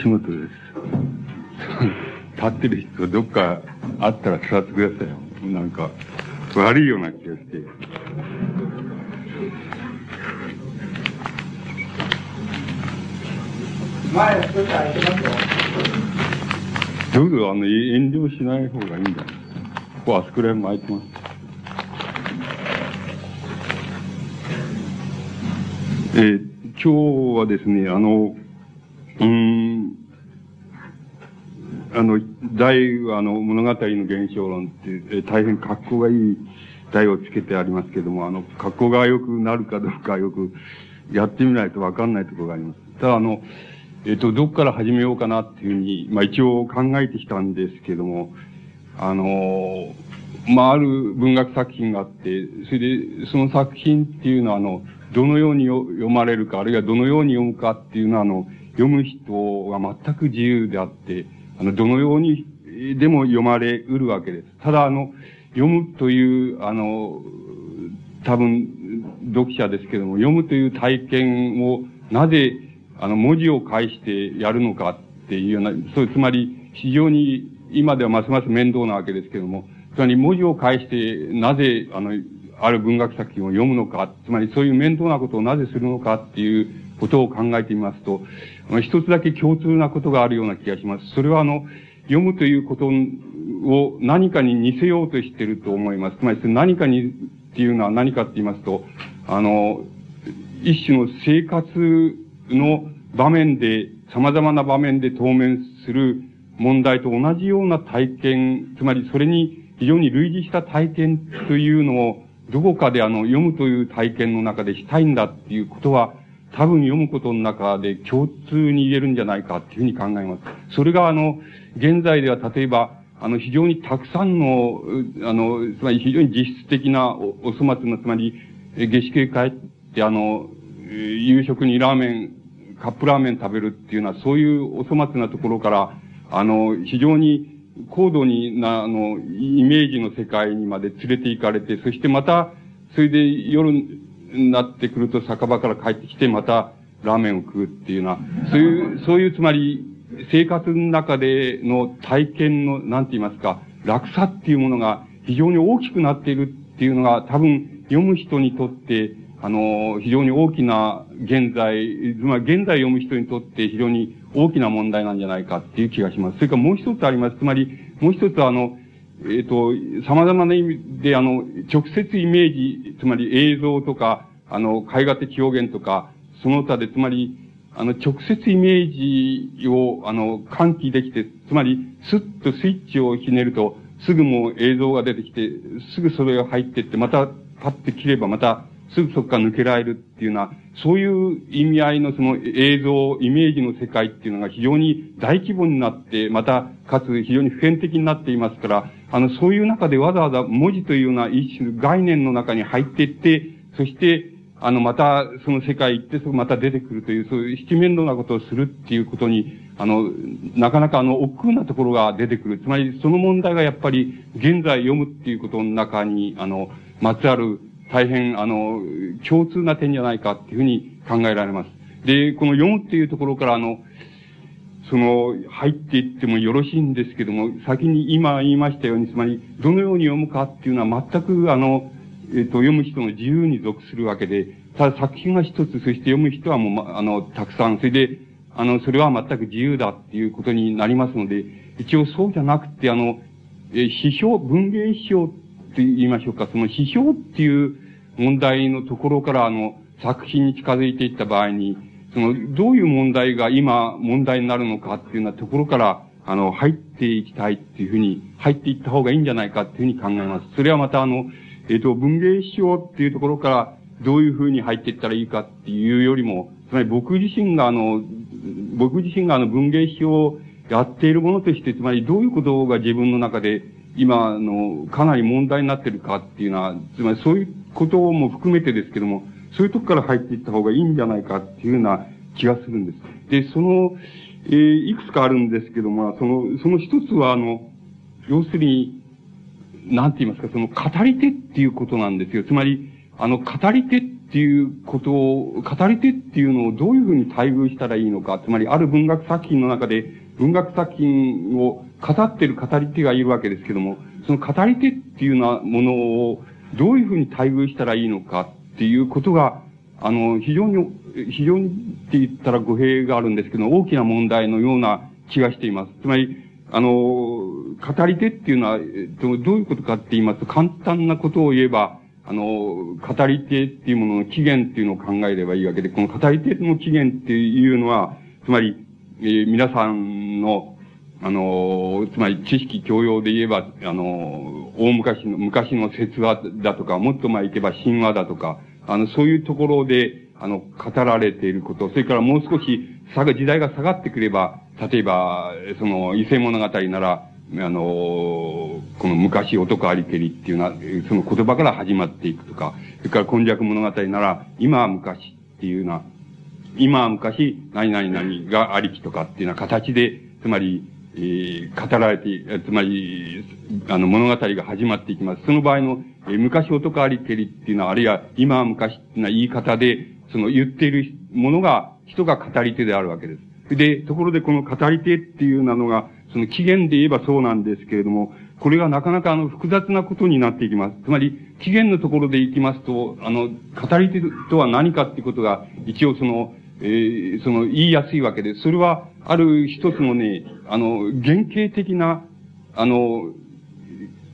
吉本です。立ってる人、どっかあったら座ってくださいよ。なんか、悪いような気がして。前少し空いてますよ。どうぞ、あの、遠慮しない方がいいんだ。ここ、あそこら辺も空いてます。えー、今日はですね、あの、うん、あの、題は、あの、物語の現象論って、え大変格好がいい題をつけてありますけども、あの、格好が良くなるかどうかよくやってみないとわかんないところがあります。ただ、あの、えっ、と、どっから始めようかなっていうふうに、まあ一応考えてきたんですけども、あの、まあある文学作品があって、それで、その作品っていうのは、あの、どのように読まれるか、あるいはどのように読むかっていうのは、あの、読む人が全く自由であって、あの、どのようにでも読まれうるわけです。ただ、あの、読むという、あの、多分、読者ですけども、読むという体験をなぜ、あの、文字を介してやるのかっていうような、そう、つまり、非常に、今ではますます面倒なわけですけども、つまり文字を介して、なぜ、あの、ある文学作品を読むのか、つまりそういう面倒なことをなぜするのかっていうことを考えてみますと、一つだけ共通なことがあるような気がします。それはあの、読むということを何かに似せようとしていると思います。つまり何かにっていうのは何かって言いますと、あの、一種の生活の場面で、様々な場面で当面する問題と同じような体験、つまりそれに非常に類似した体験というのをどこかであの、読むという体験の中でしたいんだっていうことは、多分読むことの中で共通に言えるんじゃないかっていうふうに考えます。それがあの、現在では例えば、あの、非常にたくさんの、あの、つまり非常に実質的なおお粗末な、つまり、下宿へ帰って、あの、夕食にラーメン、カップラーメン食べるっていうのは、そういうお粗末なところから、あの、非常に高度にな、あの、イメージの世界にまで連れて行かれて、そしてまた、それで夜になってくると酒場から帰ってきて、またラーメンを食うっていうような、そういう、そういうつまり、生活の中での体験の、なんて言いますか、楽さっていうものが非常に大きくなっているっていうのが、多分、読む人にとって、あの、非常に大きな現在、つまり現在読む人にとって非常に大きな問題なんじゃないかっていう気がします。それからもう一つあります。つまり、もう一つあの、えっ、ー、と、様々な意味であの、直接イメージ、つまり映像とか、あの、絵画的表現とか、その他で、つまり、あの、直接イメージを、あの、喚起できて、つまり、スッとスイッチをひねると、すぐもう映像が出てきて、すぐそれが入ってって、また、パッて切れば、また、すぐそこから抜けられるっていうような、そういう意味合いのその映像、イメージの世界っていうのが非常に大規模になって、また、かつ非常に普遍的になっていますから、あの、そういう中でわざわざ文字というような一種概念の中に入っていって、そして、あの、また、その世界行って、そこまた出てくるという、そういう七面倒なことをするっていうことに、あの、なかなかあの、億劫なところが出てくる。つまり、その問題がやっぱり、現在読むっていうことの中に、あの、まつわる大変、あの、共通な点じゃないかっていうふうに考えられます。で、この読むっていうところから、あの、その、入っていってもよろしいんですけども、先に今言いましたように、つまり、どのように読むかっていうのは全く、あの、えっ、ー、と、読む人の自由に属するわけで、ただ作品が一つ、そして読む人はもう、ま、あの、たくさん、それで、あの、それは全く自由だっていうことになりますので、一応そうじゃなくて、あの、えー、批評、文芸批評って言いましょうか、その批評っていう問題のところから、あの、作品に近づいていった場合に、その、どういう問題が今問題になるのかっていうようなところから、あの、入っていきたいっていうふうに、入っていった方がいいんじゃないかっていうふうに考えます。それはまたあの、えっ、ー、と、文芸批評っていうところから、どういうふうに入っていったらいいかっていうよりも、つまり僕自身があの、僕自身があの文芸批評をやっているものとして、つまりどういうことが自分の中で今の、かなり問題になってるかっていうのは、つまりそういうことも含めてですけども、そういうとこから入っていった方がいいんじゃないかっていうような気がするんです。で、その、えー、いくつかあるんですけども、その、その一つは、あの、要するに、なんて言いますか、その語り手っていうことなんですよ。つまり、あの、語り手っていうことを、語り手っていうのをどういうふうに待遇したらいいのか、つまりある文学作品の中で、文学作品を語ってる語り手がいるわけですけども、その語り手っていうようなものをどういうふうに待遇したらいいのかっていうことが、あの、非常に、非常にって言ったら語弊があるんですけど、大きな問題のような気がしています。つまり、あの、語り手っていうのは、どういうことかって言いますと、簡単なことを言えば、あの、語り手っていうものの起源っていうのを考えればいいわけで、この語り手の起源っていうのは、つまり、えー、皆さんの、あの、つまり知識教養で言えば、あの、大昔の、昔の説話だとか、もっと前行けば神話だとか、あの、そういうところで、あの、語られていること、それからもう少し、差が、時代が下がってくれば、例えば、その、伊勢物語なら、あの、この昔男ありけりっていうのは、その言葉から始まっていくとか、それから今昔物語なら、今は昔っていうような、今は昔、何々何がありきとかっていうような形で、つまり、え、語られて、つまり、あの、物語が始まっていきます。その場合の、えー、昔男ありけりっていうのは、あるいは今は昔っていうな言い方で、その言っているものが、人が語り手であるわけです。で、ところでこの語り手っていうなのが、その起源で言えばそうなんですけれども、これがなかなかあの複雑なことになっていきます。つまり、起源のところでいきますと、あの、語り手とは何かっていうことが、一応その、えー、その、言いやすいわけで。それは、ある一つのね、あの、原型的な、あの、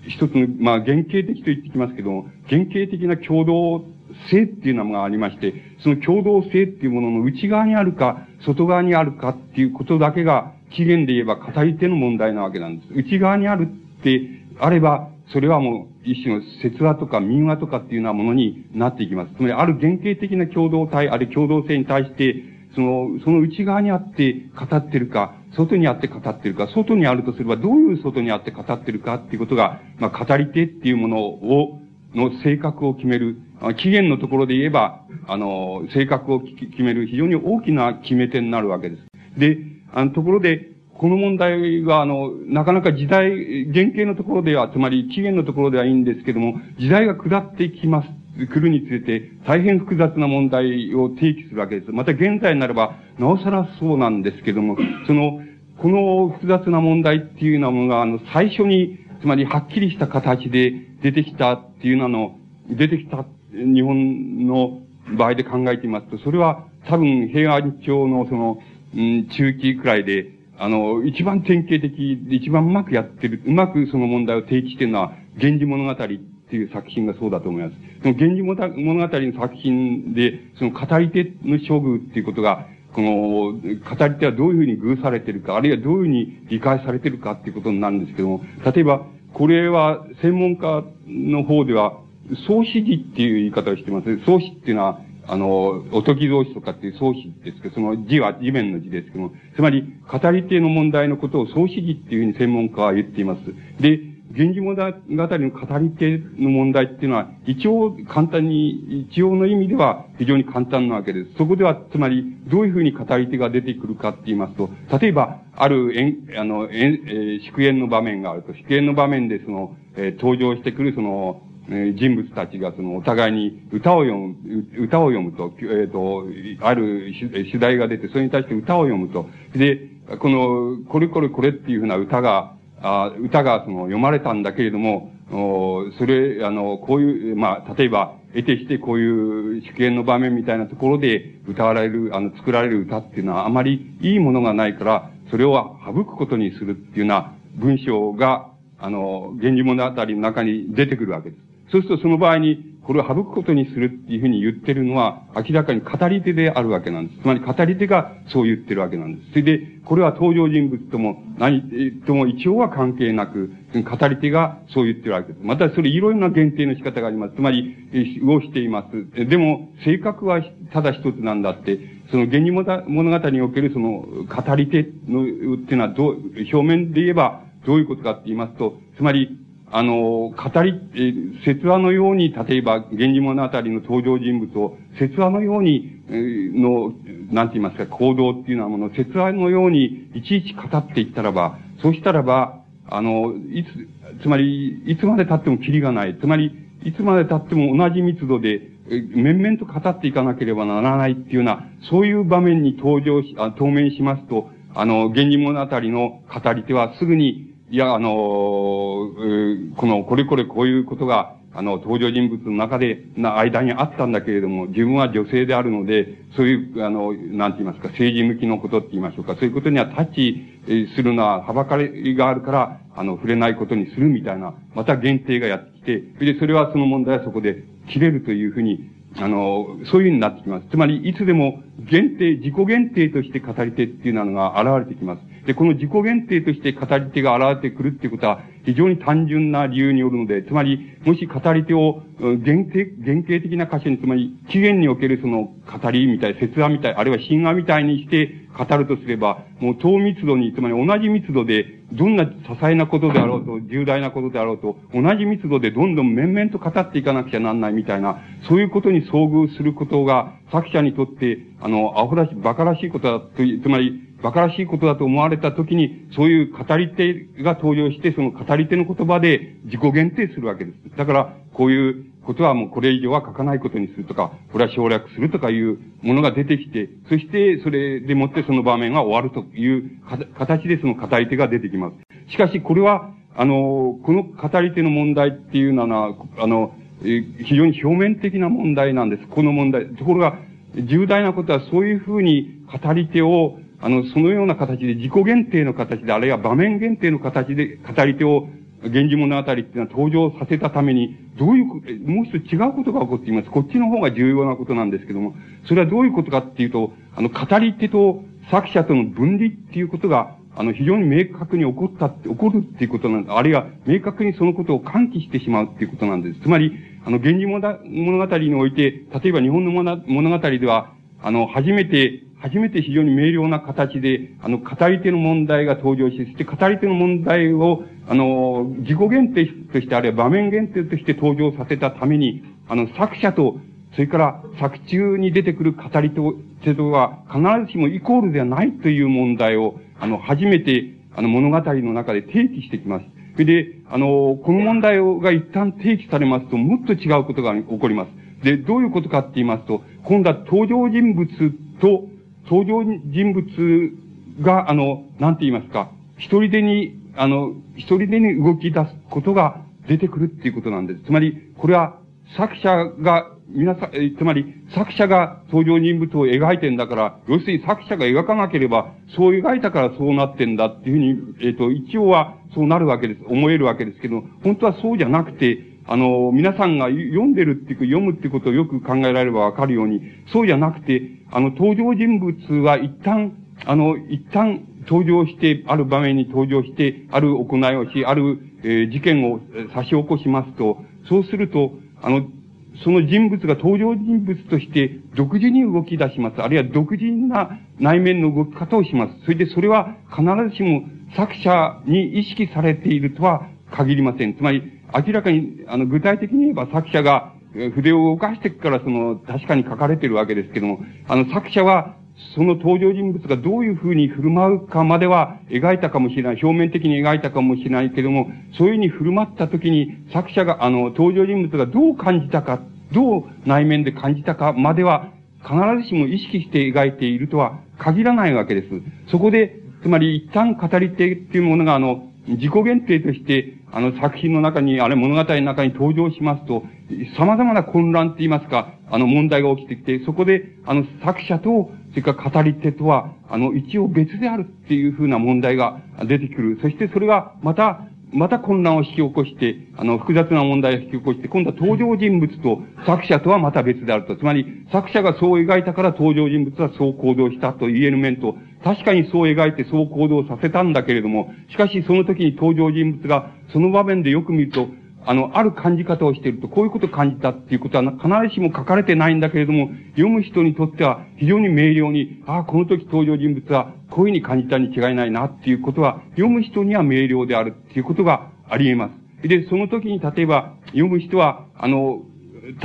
一つの、まあ、原型的と言ってきますけども、原型的な共同性っていうのがありまして、その共同性っていうものの内側にあるか、外側にあるかっていうことだけが、起源で言えば語り手の問題なわけなんです。内側にあるってあれば、それはもう一種の説話とか民話とかっていうようなものになっていきます。つまり、ある原型的な共同体、あるいは共同性に対して、その、その内側にあって語ってるか、外にあって語ってるか、外にあるとすればどういう外にあって語ってるかっていうことが、まあ、語り手っていうものを、の性格を決める、起源のところで言えば、あの、性格を決める非常に大きな決め手になるわけです。で、あの、ところで、この問題は、あの、なかなか時代、原型のところでは、つまり起源のところではいいんですけども、時代が下っていきます。来るにつれて、大変複雑な問題を提起するわけです。また現在になれば、なおさらそうなんですけども、その、この複雑な問題っていうようなものが、あの、最初に、つまりはっきりした形で出てきたっていうのの、出てきた日本の場合で考えてみますと、それは多分平安朝のその、うん、中期くらいで、あの、一番典型的で一番うまくやってる、うまくその問題を提起してるのは、源氏物語っていう作品がそうだと思います。その源氏物語の作品で、その語り手の処遇っていうことが、この、語り手はどういうふうに偶されてるか、あるいはどういうふうに理解されてるかっていうことになるんですけども、例えば、これは専門家の方では、創始時っていう言い方をしてます。創始っていうのは、あの、おとき造詞とかっていう創始ですけど、その字は地面の字ですけども、つまり、語り手の問題のことを創始字っていうふうに専門家は言っています。で、源氏物語の語り手の問題っていうのは、一応簡単に、一応の意味では非常に簡単なわけです。そこでは、つまり、どういうふうに語り手が出てくるかって言いますと、例えば、ある、えん、あの、えん、えー、祝宴の場面があると、祝宴の場面でその、えー、登場してくるその、え人物たちがそのお互いに歌を読む、歌を読むと、えっ、ー、と、ある主題が出て、それに対して歌を読むと。で、この、これこれこれっていうふうな歌が、あ歌がその読まれたんだけれども、おそれ、あの、こういう、まあ、例えば、得てしてこういう祝宴の場面みたいなところで歌われる、あの、作られる歌っていうのはあまりいいものがないから、それを省くことにするっていうような文章が、あの、源氏物語の中に出てくるわけです。そうするとその場合に、これを省くことにするっていうふうに言ってるのは、明らかに語り手であるわけなんです。つまり語り手がそう言ってるわけなんです。それで、これは登場人物とも何とも一応は関係なく、語り手がそう言ってるわけです。またそれいろいろな限定の仕方があります。つまり、をしています。でも、性格はただ一つなんだって、その源氏物語におけるその語り手の、っていうのはどう、表面で言えばどういうことかって言いますと、つまり、あの、語り、え説話のように、例えば、源氏物語の登場人物を、説話のように、えの、なんて言いますか、行動っていうようなもの、説話のように、いちいち語っていったらば、そうしたらば、あの、いつ、つまり、いつまで経ってもキリがない。つまり、いつまで経っても同じ密度で、面々と語っていかなければならないっていうような、そういう場面に登場し、あ当面しますと、あの、源氏物語の語り手はすぐに、いや、あの、この、これこれこういうことが、あの、登場人物の中で、な、間にあったんだけれども、自分は女性であるので、そういう、あの、なんて言いますか、政治向きのことって言いましょうか、そういうことにはタッチするのは、はばかりがあるから、あの、触れないことにするみたいな、また限定がやってきて、で、それはその問題はそこで切れるというふうに、あの、そういうふうになってきます。つまり、いつでも限定、自己限定として語り手っていうのが現れてきます。で、この自己限定として語り手が現れてくるっていうことは、非常に単純な理由によるので、つまり、もし語り手を限定、原型的な箇所に、つまり、起源におけるその語りみたい、説話みたい、あるいは神話みたいにして語るとすれば、もう等密度に、つまり同じ密度で、どんな些細なことであろうと、重大なことであろうと、同じ密度でどんどん面々と語っていかなくちゃなんないみたいな、そういうことに遭遇することが、作者にとって、あの、アホらしい、馬鹿らしいことだと、つまり、馬鹿らしいことだと思われたときに、そういう語り手が登場して、その語り手の言葉で自己限定するわけです。だから、こういうことはもうこれ以上は書かないことにするとか、これは省略するとかいうものが出てきて、そしてそれでもってその場面が終わるという形でその語り手が出てきます。しかしこれは、あの、この語り手の問題っていうのは、あの、非常に表面的な問題なんです。この問題。ところが、重大なことはそういうふうに語り手をあの、そのような形で自己限定の形で、あるいは場面限定の形で語り手を、源氏物語っていうのは登場させたために、どういう、もう一つ違うことが起こっています。こっちの方が重要なことなんですけども、それはどういうことかっていうと、あの、語り手と作者との分離っていうことが、あの、非常に明確に起こったって、起こるっていうことなんです。あるいは、明確にそのことを喚起してしまうっていうことなんです。つまり、あの、源氏物語において、例えば日本の物語では、あの、初めて初めて非常に明瞭な形で、あの、語り手の問題が登場し、そして語り手の問題を、あの、自己限定として、あるいは場面限定として登場させたために、あの、作者と、それから作中に出てくる語り手とは必ずしもイコールではないという問題を、あの、初めて、あの、物語の中で提起してきます。それで、あの、この問題が一旦提起されますと、もっと違うことが起こります。で、どういうことかって言いますと、今度は登場人物と、登場人物が、あの、なんて言いますか、一人でに、あの、一人でに動き出すことが出てくるっていうことなんです。つまり、これは作者が、皆さん、えつまり、作者が登場人物を描いてんだから、要するに作者が描かなければ、そう描いたからそうなってんだっていうふうに、えっ、ー、と、一応はそうなるわけです。思えるわけですけど、本当はそうじゃなくて、あの、皆さんが読んでるっていうか、読むってことをよく考えられればわかるように、そうじゃなくて、あの、登場人物は一旦、あの、一旦登場して、ある場面に登場して、ある行いをし、ある、えー、事件を差し起こしますと、そうすると、あの、その人物が登場人物として独自に動き出します。あるいは独自な内面の動き方をします。それでそれは必ずしも作者に意識されているとは限りません。つまり、明らかに、あの、具体的に言えば作者が筆を動かしてからその、確かに書かれてるわけですけども、あの、作者は、その登場人物がどういうふうに振る舞うかまでは描いたかもしれない。表面的に描いたかもしれないけども、そういうふうに振る舞った時に、作者が、あの、登場人物がどう感じたか、どう内面で感じたかまでは、必ずしも意識して描いているとは限らないわけです。そこで、つまり一旦語り手っていうものが、あの、自己限定として、あの作品の中に、あれ物語の中に登場しますと、様々な混乱って言いますか、あの問題が起きてきて、そこで、あの作者と、それから語り手とは、あの一応別であるっていうふうな問題が出てくる。そしてそれがまた、また混乱を引き起こして、あの、複雑な問題を引き起こして、今度は登場人物と作者とはまた別であると。つまり、作者がそう描いたから登場人物はそう行動したと言える面と、確かにそう描いてそう行動させたんだけれども、しかしその時に登場人物がその場面でよく見ると、あの、ある感じ方をしていると、こういうことを感じたっていうことは必ずしも書かれてないんだけれども、読む人にとっては非常に明瞭に、ああ、この時登場人物はこういうふうに感じたに違いないなっていうことは、読む人には明瞭であるっていうことがあり得ます。で、その時に例えば、読む人は、あの、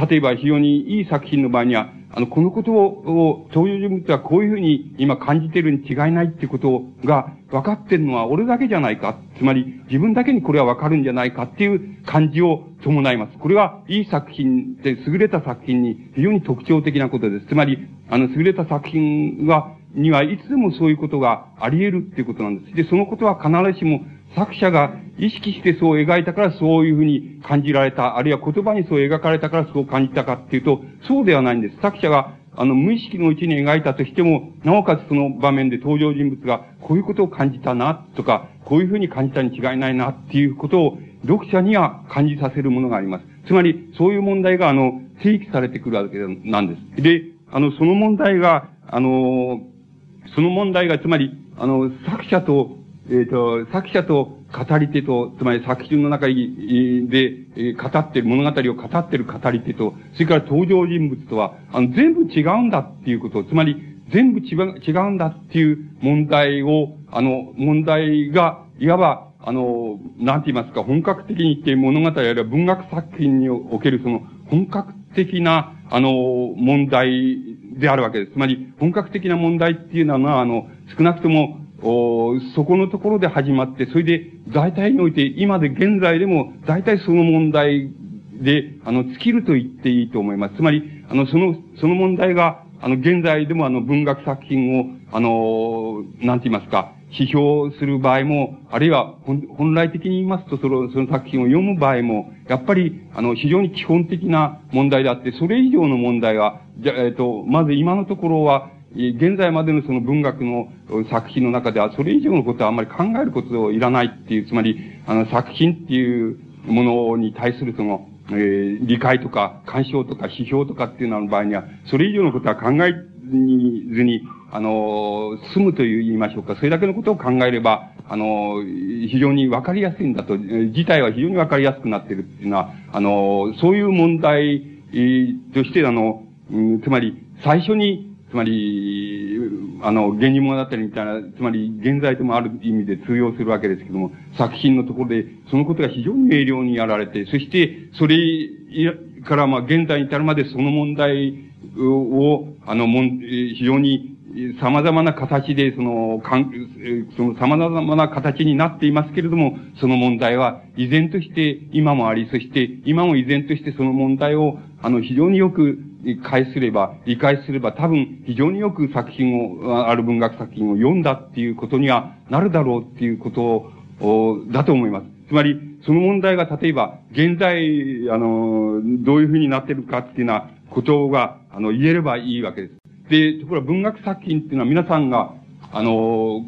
例えば非常にいい作品の場合には、あの、このことを、登場人物はこういうふうに今感じてるに違いないってことが分かってるのは俺だけじゃないか。つまり、自分だけにこれは分かるんじゃないかっていう感じを伴います。これはいい作品で、優れた作品に非常に特徴的なことです。つまり、あの、優れた作品は、にはいつでもそういうことがあり得るっていうことなんです。で、そのことは必ずしも作者が意識してそう描いたからそういうふうに感じられた、あるいは言葉にそう描かれたからそう感じたかっていうと、そうではないんです。作者があの、無意識のうちに描いたとしても、なおかつその場面で登場人物がこういうことを感じたな、とか、こういうふうに感じたに違いないな、っていうことを読者には感じさせるものがあります。つまり、そういう問題が、あの、提起されてくるわけなんです。で、あの、その問題が、あの、その問題が、つまり、あの、作者と、えっ、ー、と、作者と語り手と、つまり作品の中で、え語ってる、物語を語ってる語り手と、それから登場人物とは、あの、全部違うんだっていうこと、つまり、全部違うんだっていう問題を、あの、問題が、いわば、あの、なんて言いますか、本格的に言って物語あるいは文学作品におけるその本格的な、あの、問題であるわけです。つまり、本格的な問題っていうのは、あの、少なくとも、おそこのところで始まって、それで大体において、今で現在でも大体その問題で、あの、尽きると言っていいと思います。つまり、あの、その、その問題が、あの、現在でもあの、文学作品を、あの、なんて言いますか、批評する場合も、あるいは本来的に言いますと、その、その作品を読む場合も、やっぱり、あの、非常に基本的な問題であって、それ以上の問題は、じゃ、えっ、と、まず今のところは、現在までのその文学の作品の中では、それ以上のことはあんまり考えることをいらないっていう、つまり、あの、作品っていうものに対するその、えー、理解とか、干渉とか、批評とかっていうのの場合には、それ以上のことは考えずに、あの、済むという言いましょうか。それだけのことを考えれば、あの、非常にわかりやすいんだと、事態は非常にわかりやすくなってるっていうのは、あの、そういう問題として、あの、つまり、最初につまり、あの、源氏物語みたいな、つまり現在でもある意味で通用するわけですけども、作品のところで、そのことが非常に明瞭にやられて、そして、それからまあ現在に至るまでその問題を、あの、もん、非常に様々な形で、その、かん、その様々な形になっていますけれども、その問題は依然として今もあり、そして今も依然としてその問題を、あの、非常によく理解すれば、理解すれば多分非常によく作品を、ある文学作品を読んだっていうことにはなるだろうっていうことを、だと思います。つまり、その問題が例えば、現在、あの、どういうふうになってるかっていうようなことが、あの、言えればいいわけです。で、ところが文学作品っていうのは皆さんが、あの、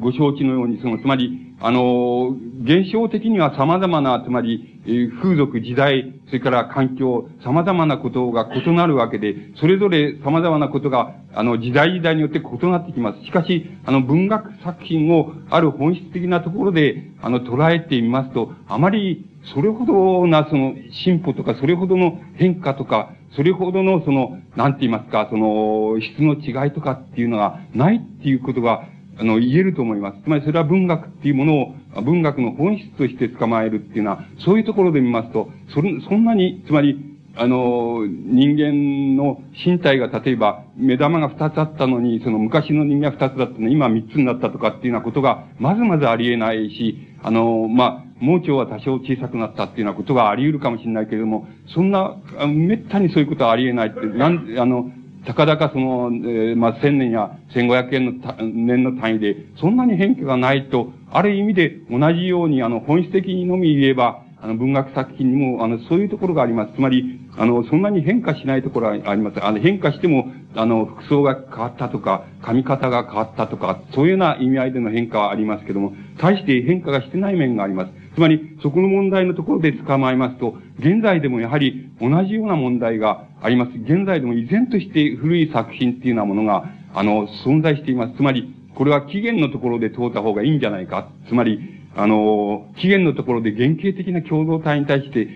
ご承知のように、その、つまり、あの、現象的には様々な、つまり、風俗、時代、それから環境、様々なことが異なるわけで、それぞれ様々なことが、あの、時代時代によって異なってきます。しかし、あの、文学作品をある本質的なところで、あの、捉えてみますと、あまり、それほどな、その、進歩とか、それほどの変化とか、それほどの、その、なんて言いますか、その、質の違いとかっていうのがないっていうことが、あの、言えると思います。つまりそれは文学っていうものを、文学の本質として捕まえるっていうのは、そういうところで見ますと、それ、そんなに、つまり、あの、人間の身体が例えば、目玉が二つあったのに、その昔の人間が二つだったのに、今三つになったとかっていうようなことが、まずまずありえないし、あの、まあ、盲腸は多少小さくなったっていうようなことがあり得るかもしれないけれども、そんな、めったにそういうことはあり得ないって、なん、あの、たかだかその、えー、まあ、千年や千五百円の年の単位で、そんなに変化がないと、ある意味で同じように、あの、本質的にのみ言えば、あの、文学作品にも、あの、そういうところがあります。つまり、あの、そんなに変化しないところはあります。あの、変化しても、あの、服装が変わったとか、髪型が変わったとか、そういうような意味合いでの変化はありますけども、大して変化がしてない面があります。つまり、そこの問題のところで捕まえますと、現在でもやはり同じような問題があります。現在でも依然として古い作品っていうようなものが、あの、存在しています。つまり、これは期限のところで通った方がいいんじゃないか。つまり、あの、期限のところで原型的な共同体に対して、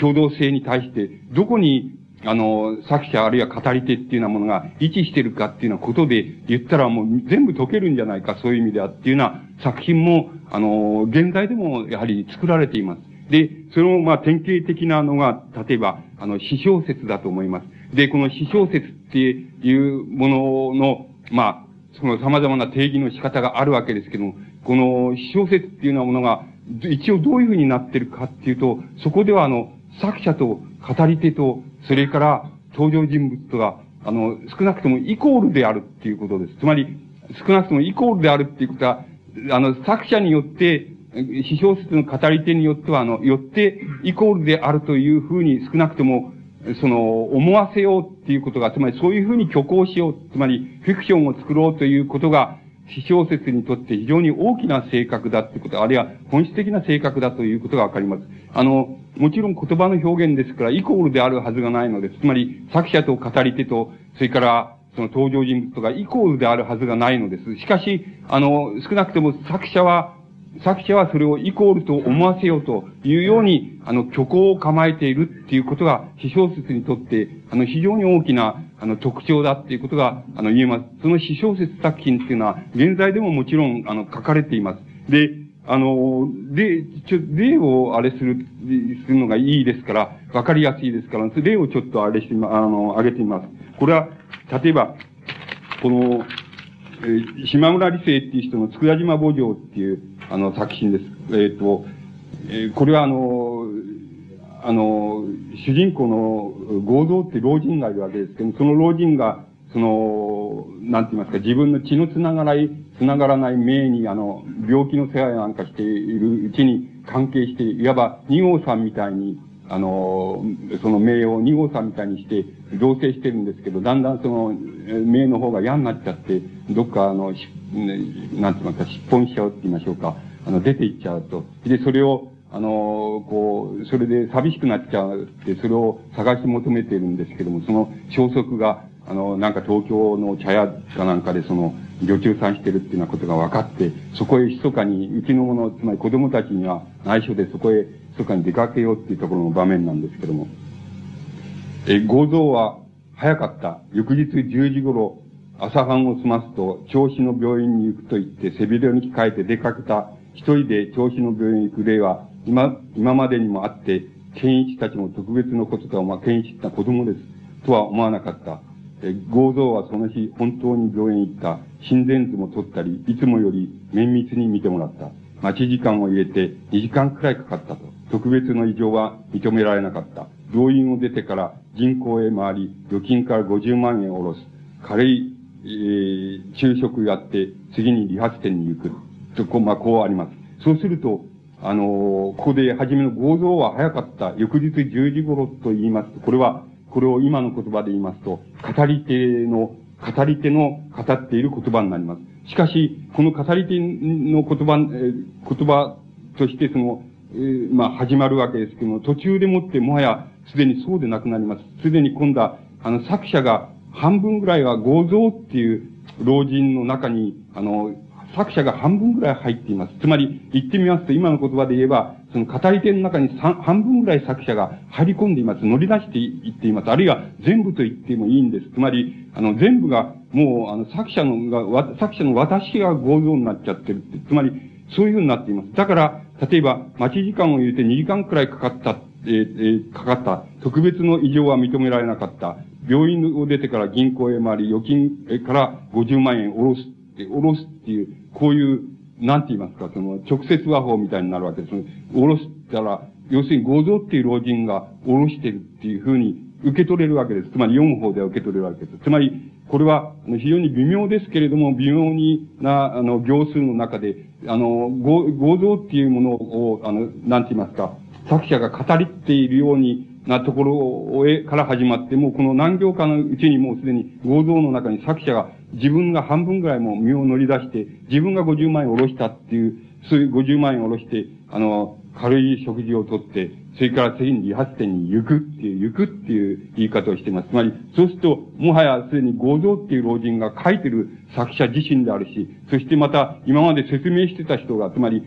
共同性に対して、どこに、あの、作者あるいは語り手っていうようなものが位置してるかっていうようなことで言ったらもう全部解けるんじゃないか、そういう意味ではっていうような作品も、あの、現在でもやはり作られています。で、その、まあ、典型的なのが、例えば、あの、詩小説だと思います。で、この詩小説っていうものの、まあ、その様々な定義の仕方があるわけですけども、この詩小説っていうようなものが、一応どういうふうになってるかっていうと、そこではあの、作者と語り手と、それから登場人物とが、あの、少なくともイコールであるっていうことです。つまり、少なくともイコールであるっていうことは、あの、作者によって、詩小説の語り手によっては、あの、よってイコールであるというふうに少なくとも、その、思わせようっていうことが、つまりそういうふうに虚構しよう、つまりフィクションを作ろうということが、詩小説にとって非常に大きな性格だってこと、あるいは本質的な性格だということがわかります。あの、もちろん言葉の表現ですから、イコールであるはずがないのです。つまり、作者と語り手と、それから、その登場人物とかイコールであるはずがないのです。しかし、あの、少なくとも作者は、作者はそれをイコールと思わせようというように、あの、虚構を構えているっていうことが、詩小説にとって、あの、非常に大きな、あの、特徴だっていうことが、あの、言えます。その詩小説作品っていうのは、現在でももちろん、あの、書かれています。で、あの、で、ちょ、例をあれする、するのがいいですから、わかりやすいですから、例をちょっとあれしてまあの、挙げてみます。これは、例えば、この、えー、島村理生っていう人の佃島墓場っていう、あの、作品です。えっ、ー、と、えー、これはあの、あの、主人公の合造って老人がいるわけですけど、その老人が、その、なんて言いますか、自分の血のつながらい、つながらない命に、あの、病気の世話なんかしているうちに関係して、いわば二号さんみたいに、あの、その名を二号さんみたいにして、同棲してるんですけど、だんだんその、名の方が嫌になっちゃって、どっかあの、なんて言いますか、失本しちゃうって言いましょうか。あの、出ていっちゃうと。で、それを、あの、こう、それで寂しくなっちゃって、それを探し求めているんですけども、その消息が、あの、なんか東京の茶屋かなんかでその、女中さんしてるっていうようなことが分かって、そこへ密かに、うちの者、つまり子供たちには内緒でそこへ密かに出かけようっていうところの場面なんですけども。え、合造は早かった。翌日10時頃、朝飯を済ますと、調子の病院に行くと言って、背広に着替えて出かけた一人で調子の病院に行く例は、今、今までにもあって、健一たちも特別のこととは、まあ、健一って子供です。とは思わなかった。え、合造はその日、本当に病院行った。心電図も取ったり、いつもより綿密に見てもらった。待ち時間を入れて2時間くらいかかったと。特別の異常は認められなかった。病院を出てから銀行へ回り、預金から50万円を下ろす。軽い、えー、昼食やって、次に理髪店に行く。と、こう、まあ、こうあります。そうすると、あの、ここで初めの合造は早かった。翌日10時頃と言いますと、これは、これを今の言葉で言いますと、語り手の、語り手の語っている言葉になります。しかし、この語り手の言葉、え、言葉としてその、えー、まあ、始まるわけですけども、途中でもってもはやすでにそうでなくなります。すでに今度は、あの、作者が半分ぐらいは合造っていう老人の中に、あの、作者が半分ぐらい入っています。つまり、言ってみますと、今の言葉で言えば、その語り手の中に半分ぐらい作者が入り込んでいます。乗り出していっています。あるいは全部と言ってもいいんです。つまり、あの、全部が、もう、あの、作者のが、作者の私が合造になっちゃってるって。つまり、そういうふうになっています。だから、例えば、待ち時間を入れて2時間くらいかかった、えー、えー、かかった。特別の異常は認められなかった。病院を出てから銀行へ回り、預金から50万円下ろす。下ろすっていう、こういう、なんて言いますか、その、直接和法みたいになるわけです。下ろしたら、要するに合造っていう老人が下ろしてるっていうふうに受け取れるわけです。つまり読む方では受け取れるわけです。つまり、これは非常に微妙ですけれども、微妙にな、あの、行数の中で、あの、合造っていうものを、あの、なんて言いますか、作者が語りっているようになところへから始まって、もうこの何行かのうちにもうすでに合造の中に作者が自分が半分ぐらいも身を乗り出して、自分が50万円下ろしたっていう、そういう50万円下ろして、あの、軽い食事をとって、それから次に理髪店に行くっていう、行くっていう言い方をしています。つまり、そうすると、もはやすでに合造っていう老人が書いてる作者自身であるし、そしてまた今まで説明してた人が、つまり、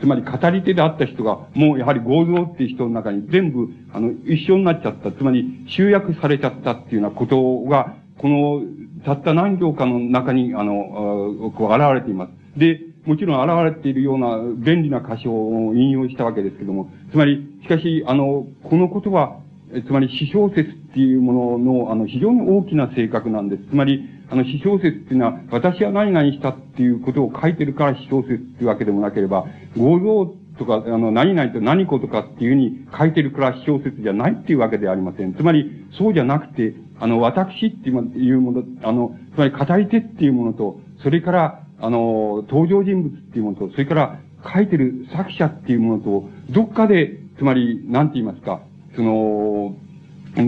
つまり語り手であった人が、もうやはり合造っていう人の中に全部、あの、一緒になっちゃった。つまり、集約されちゃったっていうようなことが、この、たった何行かの中に、あの、こう、現れています。で、もちろん現れているような便利な箇所を引用したわけですけども、つまり、しかし、あの、このことは、つまり、詩小説っていうものの、あの、非常に大きな性格なんです。つまり、あの、詩小説っていうのは、私は何々したっていうことを書いてるから詩小説っていうわけでもなければ、合造とか、あの、何々と何子とかっていうふうに書いてるから詩小説じゃないっていうわけではありません。つまり、そうじゃなくて、あの、私っていうもの、あの、つまり語り手っていうものと、それから、あの、登場人物っていうものと、それから書いてる作者っていうものと、どっかで、つまり、なんて言いますか、その、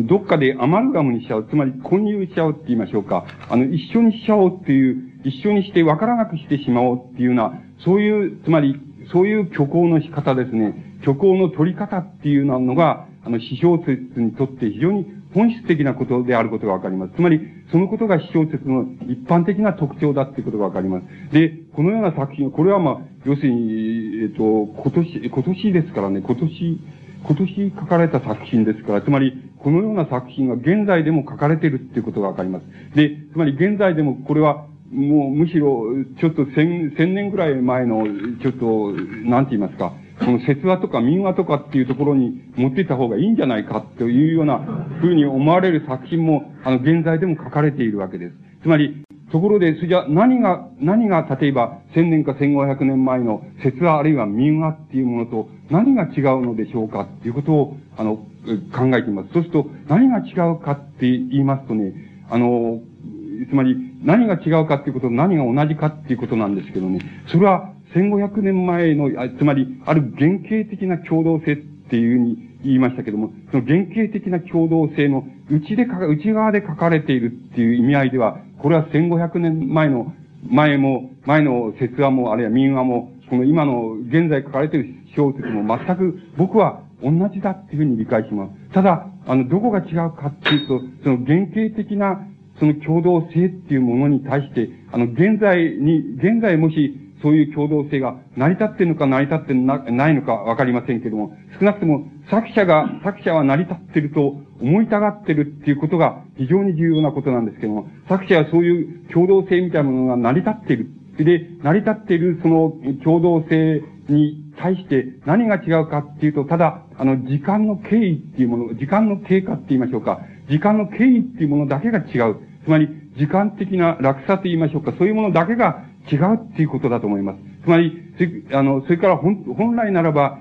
どっかでアマルガムにしちゃう、つまり混入しちゃうって言いましょうか。あの、一緒にしちゃおうっていう、一緒にして分からなくしてしまおうっていうような、そういう、つまり、そういう虚構の仕方ですね。虚構の取り方っていうのが、あの、詩小説にとって非常に本質的なことであることがわかります。つまり、そのことが詩小説の一般的な特徴だっていうことがわかります。で、このような作品、これはまあ、要するに、えっと、今年、今年ですからね、今年、今年書かれた作品ですから、つまり、このような作品が現在でも書かれているっていうことがわかります。で、つまり現在でもこれは、もうむしろ、ちょっと千、千年ぐらい前の、ちょっと、なんて言いますか、その説話とか民話とかっていうところに持っていった方がいいんじゃないかというような風に思われる作品も、あの、現在でも書かれているわけです。つまり、ところで、それじゃ何が、何が例えば千年か千五百年前の説話あるいは民話っていうものと何が違うのでしょうかっていうことを、あの、考えています。そうすると何が違うかって言いますとね、あの、つまり何が違うかっていうことと何が同じかっていうことなんですけどね、それは1500年前の、つまり、ある原型的な共同性っていうふうに言いましたけども、その原型的な共同性の内でか内側で書かれているっていう意味合いでは、これは1500年前の、前も、前の説話も、あるいは民話も、この今の現在書かれている小説も全く僕は同じだっていうふうに理解します。ただ、あの、どこが違うかっていうと、その原型的な、その共同性っていうものに対して、あの、現在に、現在もし、そういう共同性が成り立ってるのか成り立ってないのかわかりませんけども、少なくとも作者が、作者は成り立ってると思いたがってるっていうことが非常に重要なことなんですけども、作者はそういう共同性みたいなものが成り立っている。で、成り立っているその共同性に対して何が違うかっていうと、ただ、あの、時間の経緯っていうもの、時間の経過って言いましょうか、時間の経緯っていうものだけが違う。つまり、時間的な落差と言いましょうか、そういうものだけが違うっていうことだと思います。つまり、あの、それから本、本来ならば、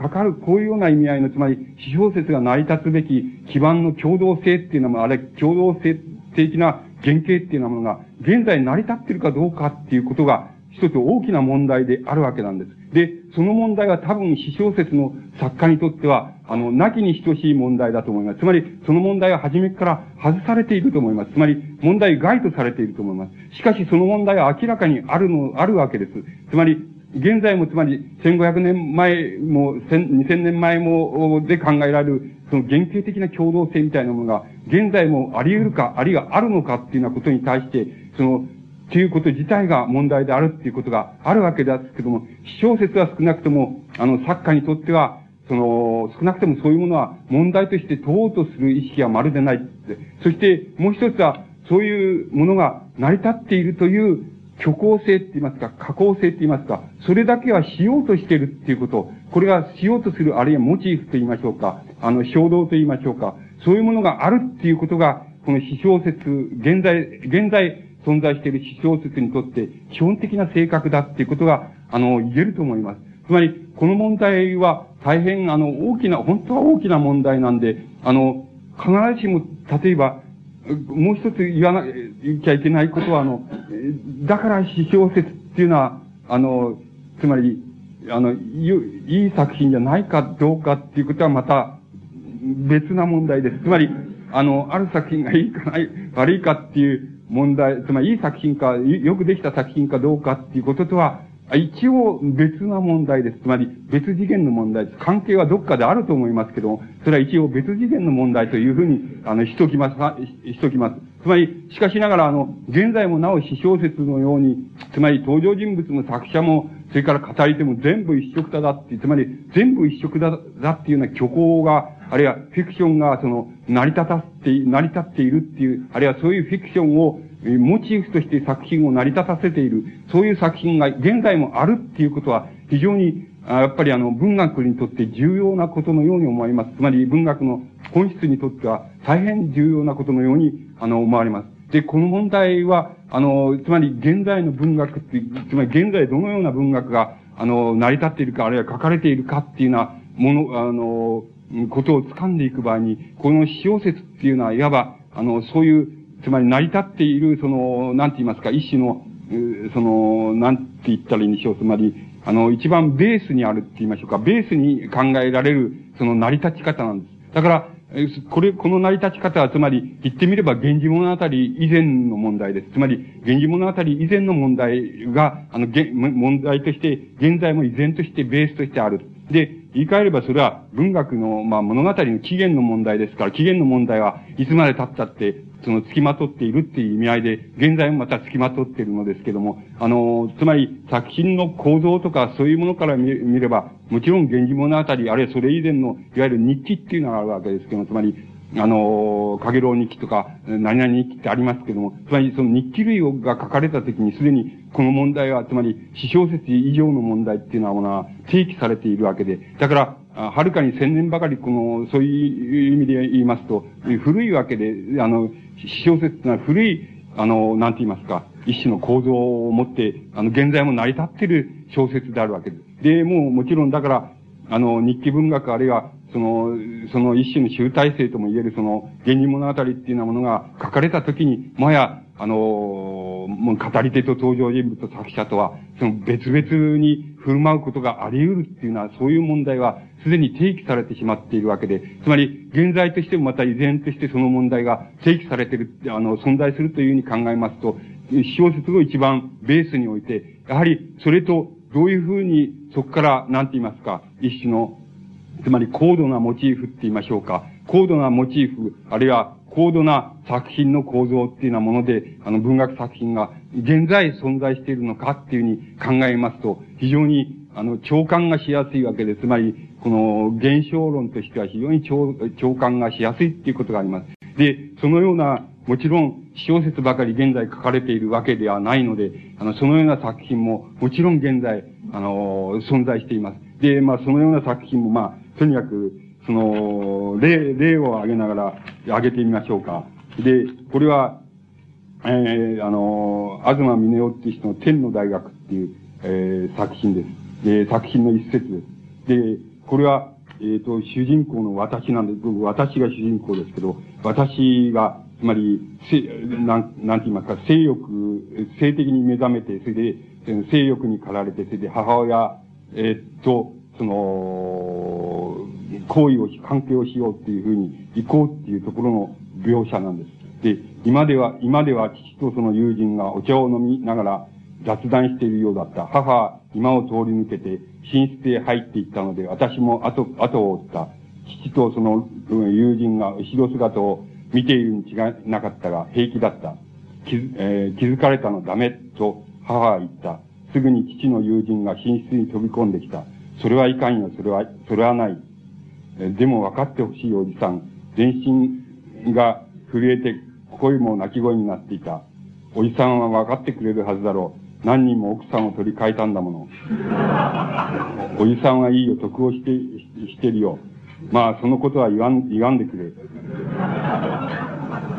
かかる、こういうような意味合いの、つまり、指標説が成り立つべき基盤の共同性っていうのも、あれ、共同性的な原型っていうようなものが、現在成り立っているかどうかっていうことが、一つ大きな問題であるわけなんです。で、その問題は多分、詩小説の作家にとっては、あの、なきに等しい問題だと思います。つまり、その問題は初めから外されていると思います。つまり、問題外とされていると思います。しかし、その問題は明らかにあるの、あるわけです。つまり、現在もつまり、1500年前も、2000年前も、で考えられる、その原型的な共同性みたいなものが、現在もあり得るか、あるいはあるのかっていうようなことに対して、その、ということ自体が問題であるっていうことがあるわけですけども、小説は少なくとも、あの、作家にとっては、その、少なくともそういうものは問題として問おうとする意識はまるでないって。そして、もう一つは、そういうものが成り立っているという虚構性って言いますか、加工性って言いますか、それだけはしようとしているっていうこと、これがしようとする、あるいはモチーフと言いましょうか、あの、衝動と言いましょうか、そういうものがあるっていうことが、この詩小説、現在、現在、存在している詩小説にとって基本的な性格だっていうことが、あの、言えると思います。つまり、この問題は大変、あの、大きな、本当は大きな問題なんで、あの、必ずしも、例えば、もう一つ言わな、言っちゃいけないことは、あの、だから詩小説っていうのは、あの、つまり、あの、いい作品じゃないかどうかっていうことはまた別な問題です。つまり、あの、ある作品がいいかない、悪いかっていう問題、つまりいい作品か、よくできた作品かどうかっていうこととは、一応別な問題です。つまり別次元の問題です。関係はどっかであると思いますけども、それは一応別次元の問題というふうに、あの、しときます、しときます。つまり、しかしながら、あの、現在もなお詩小説のように、つまり登場人物も作者も、それから語り手も全部一色だだって、つまり全部一色だ、だっていうような虚構が、あるいはフィクションが、その、成り立たって、成り立っているっていう、あるいはそういうフィクションを、モチーフとして作品を成り立たせている、そういう作品が現在もあるっていうことは、非常に、やっぱりあの、文学にとって重要なことのように思います。つまり文学の本質にとっては大変重要なことのように、あの、思われます。で、この問題は、あの、つまり現在の文学って、つまり現在どのような文学が、あの、成り立っているか、あるいは書かれているかっていうようなもの、あの、ことを掴んでいく場合に、この小説っていうのは、いわば、あの、そういう、つまり成り立っている、その、なんて言いますか、一種の、その、なんて言ったらいいんでしょう。つまり、あの、一番ベースにあるって言いましょうか。ベースに考えられる、その成り立ち方なんです。だから、これ、この成り立ち方は、つまり、言ってみれば、源氏物語以前の問題です。つまり、源氏物語以前の問題が、あの、問題として、現在も依然としてベースとしてある。で、言い換えればそれは文学の、まあ、物語の起源の問題ですから、起源の問題はいつまで経ったって、その付きまとっているっていう意味合いで、現在もまた付きまとっているのですけども、あの、つまり作品の構造とかそういうものから見れば、もちろん源氏物語、あるいはそれ以前の、いわゆる日記っていうのがあるわけですけども、つまり、あの、かげろう日記とか、何々日記ってありますけども、つまりその日記類が書かれた時にすでにこの問題は、つまり、私小説以上の問題っていうのはもの提起されているわけで、だから、はるかに千年ばかり、この、そういう意味で言いますと、古いわけで、あの、小説っていうの古い、あの、なんて言いますか、一種の構造を持って、あの、現在も成り立っている小説であるわけです。で、もうもちろんだから、あの、日記文学あるいは、その、その一種の集大成とも言えるその、源氏物語っていうようなものが書かれたときに、もはや、あの、もう語り手と登場人物と作者とは、その別々に振る舞うことがあり得るっていうのは、そういう問題は、すでに提起されてしまっているわけで、つまり、現在としてもまた依然としてその問題が提起されている、あの、存在するというふうに考えますと、小説を一番ベースにおいて、やはり、それと、どういうふうに、そこから、なんて言いますか、一種の、つまり高度なモチーフって言いましょうか。高度なモチーフ、あるいは高度な作品の構造っていうようなもので、あの文学作品が現在存在しているのかっていうふうに考えますと、非常に、あの、共感がしやすいわけで、つまり、この現象論としては非常に共共感がしやすいっていうことがあります。で、そのような、もちろん、小説ばかり現在書かれているわけではないので、あの、そのような作品も、もちろん現在、あの、存在しています。で、まあ、そのような作品も、まあ、とにかく、その、例、例を挙げながら、挙げてみましょうか。で、これは、えー、あの、東峰夫っていう人の天の大学っていう、えー、作品です。で、作品の一節です。で、これは、えっ、ー、と、主人公の私なんです、私が主人公ですけど、私が、つまり、せ、なん、なんて言いますか、性欲、性的に目覚めて、それで、性欲に駆られて、それで母親、えっ、と、その、行為をし、関係をしようっていうふうに行こうっていうところの描写なんです。で、今では、今では父とその友人がお茶を飲みながら雑談しているようだった。母は今を通り抜けて寝室へ入っていったので、私も後、後を追った。父とその友人が後ろ姿を見ているに違いなかったが、平気だった。気,、えー、気づかれたのダメと母は言った。すぐに父の友人が寝室に飛び込んできた。それはいかんよ、それは、それはない。でも分かってほしいおじさん。全身が震えて声も泣き声になっていた。おじさんは分かってくれるはずだろう。何人も奥さんを取り替えたんだもの。おじさんはいいよ、得をして、してるよ。まあ、そのことは言わん、言わんでくれ。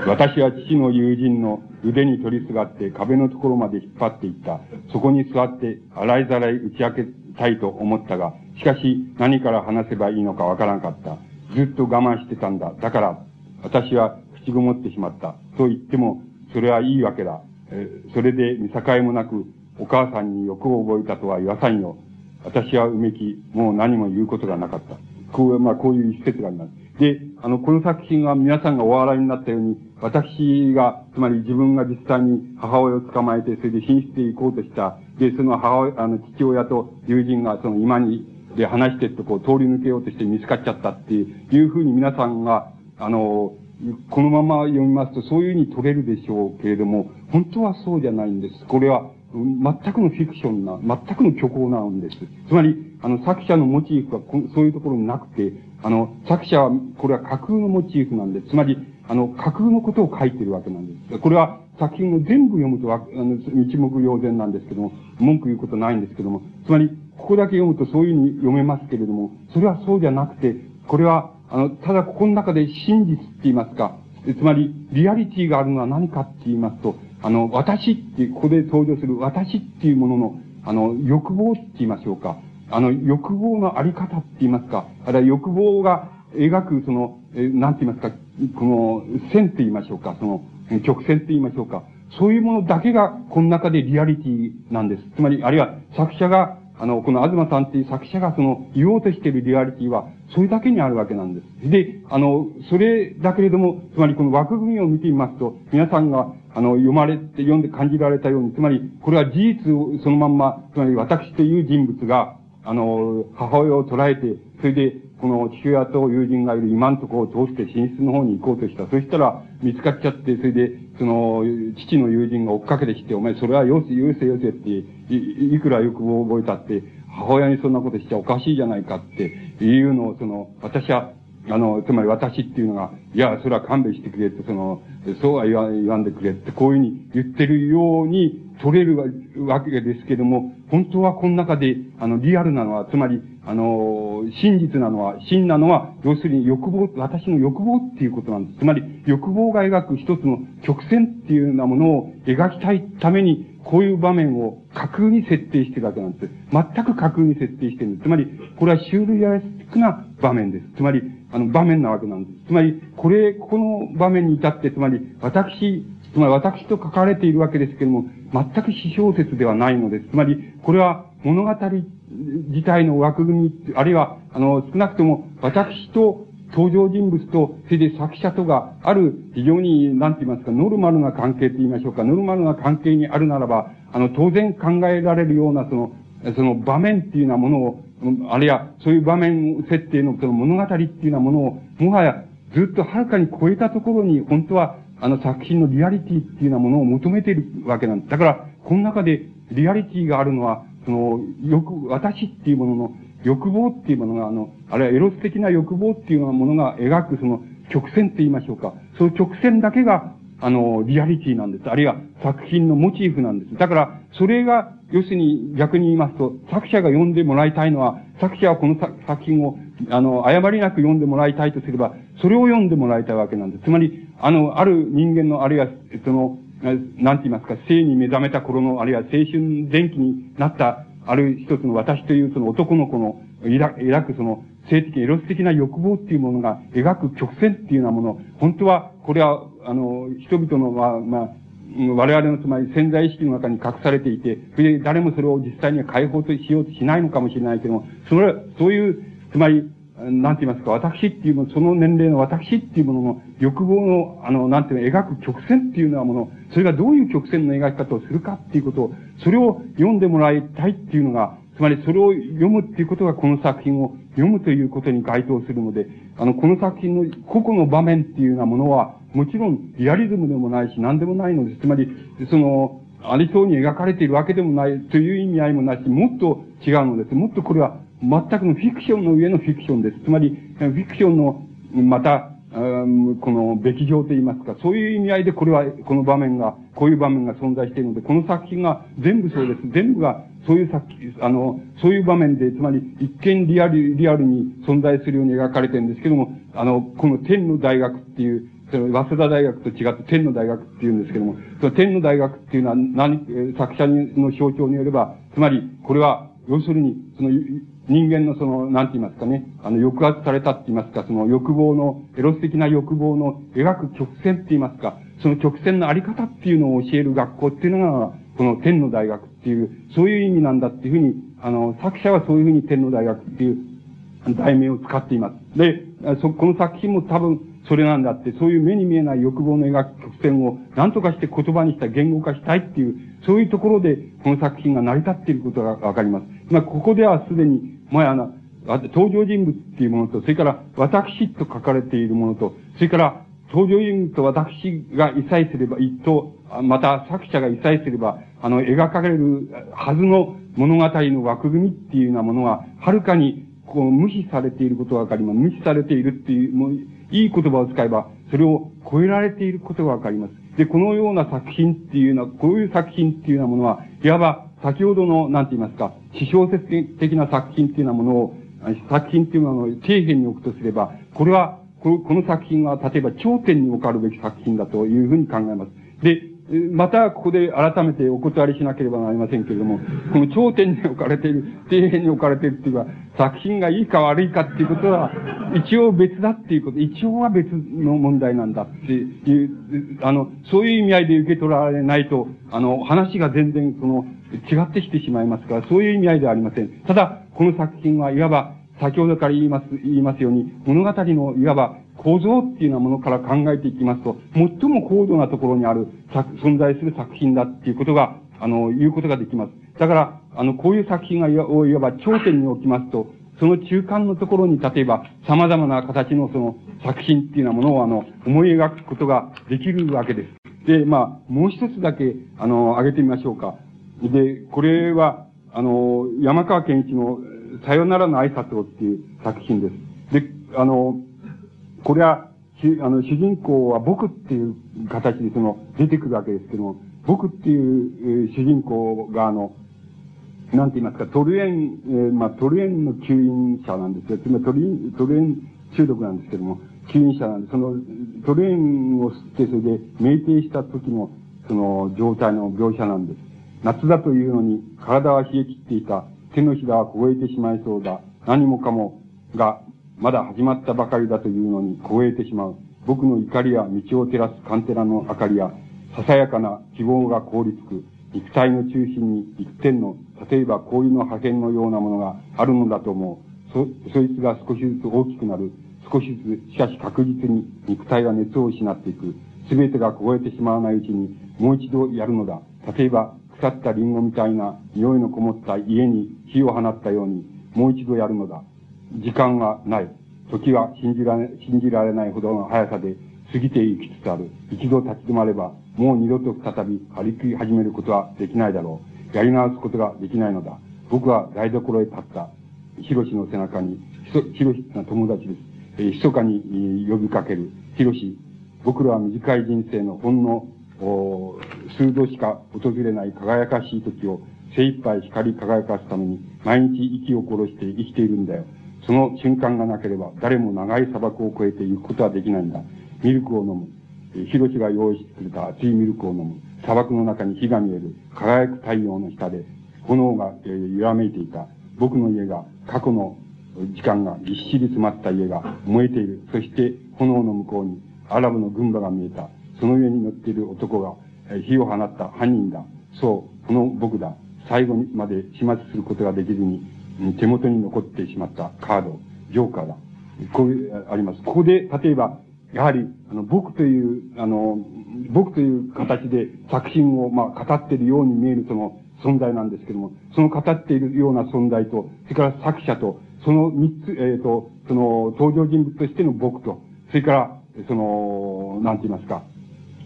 私は父の友人の腕に取りすがって壁のところまで引っ張っていった。そこに座って洗いざらい打ち明けたいと思ったが、しかし何から話せばいいのかわからなかった。ずっと我慢してたんだ。だから、私は口ごもってしまった。と言っても、それはいいわけだ。えそれで見境もなく、お母さんに欲を覚えたとは言わさんよ。私はうめき、もう何も言うことがなかった。こう、まあ、こういう一節があります。で、あの、この作品は皆さんがお笑いになったように、私が、つまり自分が実際に母親を捕まえて、それで寝室へ行こうとした。で、その母親、あの、父親と友人がその今に、で話してってこう通り抜けようとして見つかっちゃったっていうふうに皆さんが、あの、このまま読みますとそういうふうに取れるでしょうけれども、本当はそうじゃないんです。これは、全くのフィクションな、全くの虚構なんです。つまり、あの、作者のモチーフはそういうところになくて、あの、作者は、これは架空のモチーフなんです。つまり、あの、架空のことを書いてるわけなんです。これは作品を全部読むとあの、一目瞭然なんですけども、文句言うことないんですけども、つまり、ここだけ読むとそういうふうに読めますけれども、それはそうじゃなくて、これは、あの、ただここの中で真実って言いますか、つまり、リアリティがあるのは何かって言いますと、あの、私って、ここで登場する私っていうものの、あの、欲望って言いましょうか。あの、欲望のあり方って言いますか。あるいは欲望が描く、その、えなんて言いますか、この、線って言いましょうか。その、曲線って言いましょうか。そういうものだけが、この中でリアリティなんです。つまり、あるいは作者が、あの、この東さんっていう作者がその、言おうとしているリアリティは、それだけにあるわけなんです。で、あの、それだけれども、つまりこの枠組みを見てみますと、皆さんが、あの、読まれて、読んで感じられたように、つまり、これは事実をそのまんま、つまり私という人物が、あの、母親を捉えて、それで、この父親と友人がいる今んところを通して寝室の方に行こうとした。そしたら、見つかっちゃって、それで、その、父の友人が追っかけてきて、お前それはよせ、よせよせってい、いくら欲望を覚えたって、母親にそんなことしちゃおかしいじゃないかっていうのを、その、私は、あの、つまり私っていうのが、いや、それは勘弁してくれって、その、そうは言わ言わんでくれって、こういうふうに言ってるように取れるわけですけども、本当はこの中で、あの、リアルなのは、つまり、あの、真実なのは、真なのは、要するに欲望、私の欲望っていうことなんです。つまり、欲望が描く一つの曲線っていうようなものを描きたいために、こういう場面を架空に設定してるわけなんです。全く架空に設定してるんです。つまり、これはシュールリアリスティックな場面です。つまり、あの、場面なわけなんです。つまり、これ、この場面に至って、つまり、私、つまり私と書かれているわけですけれども、全く私小説ではないのです。つまり、これは物語自体の枠組み、あるいは、あの、少なくとも私と登場人物と、それで作者とがある非常に、なんて言いますか、ノルマルな関係と言いましょうか、ノルマルな関係にあるならば、あの、当然考えられるような、その、その場面っていうようなものを、あるいは、そういう場面設定のその物語っていうようなものを、もはやずっとはるかに超えたところに、本当は、あの作品のリアリティっていうようなものを求めているわけなんです。だから、この中でリアリティがあるのは、その、欲、私っていうものの欲望っていうものが、あの、あるいはエロス的な欲望っていうようなものが描くその曲線って言いましょうか。その曲線だけが、あの、リアリティなんです。あるいは作品のモチーフなんです。だから、それが、要するに逆に言いますと、作者が読んでもらいたいのは、作者はこの作品を、あの、誤りなく読んでもらいたいとすれば、それを読んでもらいたいわけなんです。つまり、あの、ある人間の、あるいは、その、なんて言いますか、性に目覚めた頃の、あるいは青春前期になった、ある一つの私というその男の子の抱くその性的、エロス的な欲望っていうものが描く曲線っていうようなもの、本当は、これは、あの、人々の、まあ、まあ、我々のつまり潜在意識の中に隠されていて、それで誰もそれを実際には解放としようとしないのかもしれないけども、それ、そういう、つまり、なんて言いますか、私っていうもの、その年齢の私っていうものの欲望の、あの、なんていうの、描く曲線っていうようなもの、それがどういう曲線の描き方をするかっていうことを、それを読んでもらいたいっていうのが、つまりそれを読むっていうことがこの作品を読むということに該当するので、あの、この作品の個々の場面っていうようなものは、もちろんリアリズムでもないし何でもないのです。つまり、その、ありそうに描かれているわけでもないという意味合いもないし、もっと違うのです。もっとこれは全くのフィクションの上のフィクションです。つまり、フィクションの、また、この、べき上と言いますか、そういう意味合いでこれは、この場面が、こういう場面が存在しているので、この作品が全部そうです。全部が、そういう作、あの、そういう場面で、つまり、一見リアル、リアルに存在するように描かれてるんですけども、あの、この天の大学っていう、その、早稲田大学と違って天の大学っていうんですけども、その天の大学っていうのは何、作者の象徴によれば、つまり、これは、要するに、その、人間のその、なんて言いますかね、あの、抑圧されたって言いますか、その欲望の、エロス的な欲望の描く曲線って言いますか、その曲線のあり方っていうのを教える学校っていうのが、この天の大学っていう、そういう意味なんだっていうふうに、あの、作者はそういうふうに天の大学っていう題名を使っています。で、そ、この作品も多分、それなんだって、そういう目に見えない欲望の描く曲線を何とかして言葉にした言語化したいっていう、そういうところで、この作品が成り立っていることがわかります。まあ、ここではすでに、前あの、登場人物っていうものと、それから私と書かれているものと、それから登場人物と私が異彩すれば、一等、また作者が異彩すれば、あの、描かれるはずの物語の枠組みっていうようなものが、はるかに、こう、無視されていることがわかります。無視されているっていう、もう、いい言葉を使えば、それを超えられていることがわかります。で、このような作品っていうのは、こういう作品っていうようなものは、いわば、先ほどの、なんて言いますか、詩小説的な作品っていうようなものを、作品っていうものを底辺に置くとすれば、これは、この作品は、例えば頂点に置かるべき作品だというふうに考えます。で、また、ここで改めてお断りしなければなりませんけれども、この頂点に置かれている、底辺に置かれているっていうか、作品がいいか悪いかっていうことは、一応別だっていうこと、一応は別の問題なんだっていう、あの、そういう意味合いで受け取られないと、あの、話が全然その、違ってきてしまいますから、そういう意味合いではありません。ただ、この作品はいわば、先ほどから言います、言いますように、物語のいわば構造っていうようなものから考えていきますと、最も高度なところにある、存在する作品だっていうことが、あの、言うことができます。だから、あの、こういう作品がいわば頂点に置きますと、その中間のところに、例えば、様々な形のその作品っていうようなものを、あの、思い描くことができるわけです。で、まあ、もう一つだけ、あの、挙げてみましょうか。で、これは、あの、山川健一の、さよならの挨拶をっていう作品です。で、あの、これは、あの、主人公は僕っていう形でその、出てくるわけですけども、僕っていう、主人公があの、なんて言いますか、トルエン、えー、まあ、トルエンの吸引者なんですよ。つまりトルトルエン中毒なんですけども、吸引者なんで、その、トルエンを吸って、それで、酩酊した時の、その、状態の描写なんです。夏だというのに、体は冷え切っていた。手のひらは凍えてしまいそうだ。何もかもが、まだ始まったばかりだというのに凍えてしまう。僕の怒りや道を照らすカンテラの明かりや、ささやかな希望が凍りつく。肉体の中心に一点の、例えば氷の破片のようなものがあるのだと思う。そ、そいつが少しずつ大きくなる。少しずつ、しかし確実に肉体は熱を失っていく。すべてが凍えてしまわないうちに、もう一度やるのだ。例えば、腐ったリンゴみたいな匂いのこもった家に火を放ったように、もう一度やるのだ。時間がない。時は信じられ、信じられないほどの速さで過ぎていきつつある。一度立ち止まれば、もう二度と再び歩き始めることはできないだろう。やり直すことができないのだ。僕は台所へ立った。ヒロシの背中に、ヒロシの友達です。えー、密かに呼びかける。ヒロシ、僕らは短い人生のほんの、お数度しか訪れない輝かしい時を精一杯光り輝かすために毎日息を殺して生きている。んだよ。その瞬間がなければ、誰も長い砂漠を越えて行くことはできないんだ。ミルクを飲む。ヒロシが用意してくれた熱いミルクを飲む。砂漠の中に火が見える。輝く太陽の下で、炎が、えー、揺らめいていた。僕の家が、過去の時間がぎっしり詰まった家が燃えている。そして、炎の向こうに、アラブの軍馬が見えた。その上に乗っている男が、えー、火を放った犯人だ。そう、この僕だ。最後まで始末することができずに、手元に残ってしまったカード、ジョーカーだ。こういう、あります。ここで、例えば、やはり、あの、僕という、あの、僕という形で作品を、まあ、語っているように見えるその存在なんですけども、その語っているような存在と、それから作者と、その三つ、えっ、ー、と、その登場人物としての僕と、それから、その、なんて言いますか、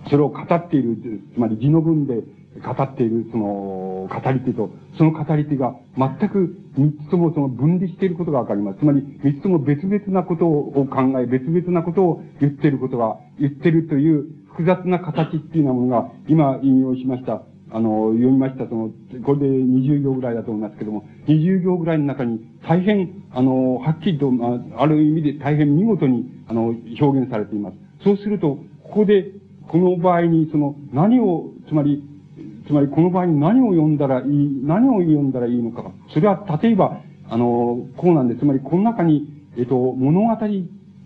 それを語っている、つまり字の文で語っている、その、語り手と、その語り手が全く三つともその分離していることがわかります。つまり、三つとも別々なことを考え、別々なことを言っていることが、言ってるという複雑な形っていうようなものが、今引用しました、あの、読みました、その、これで20行ぐらいだと思いますけども、20行ぐらいの中に大変、あの、はっきりと、まあ、ある意味で大変見事に、あの、表現されています。そうすると、ここで、この場合に、その、何を、つまり、つまりこの場合に何を読んだらいい、何を読んだらいいのか。それは例えば、あの、こうなんで、つまりこの中に、えっと、物語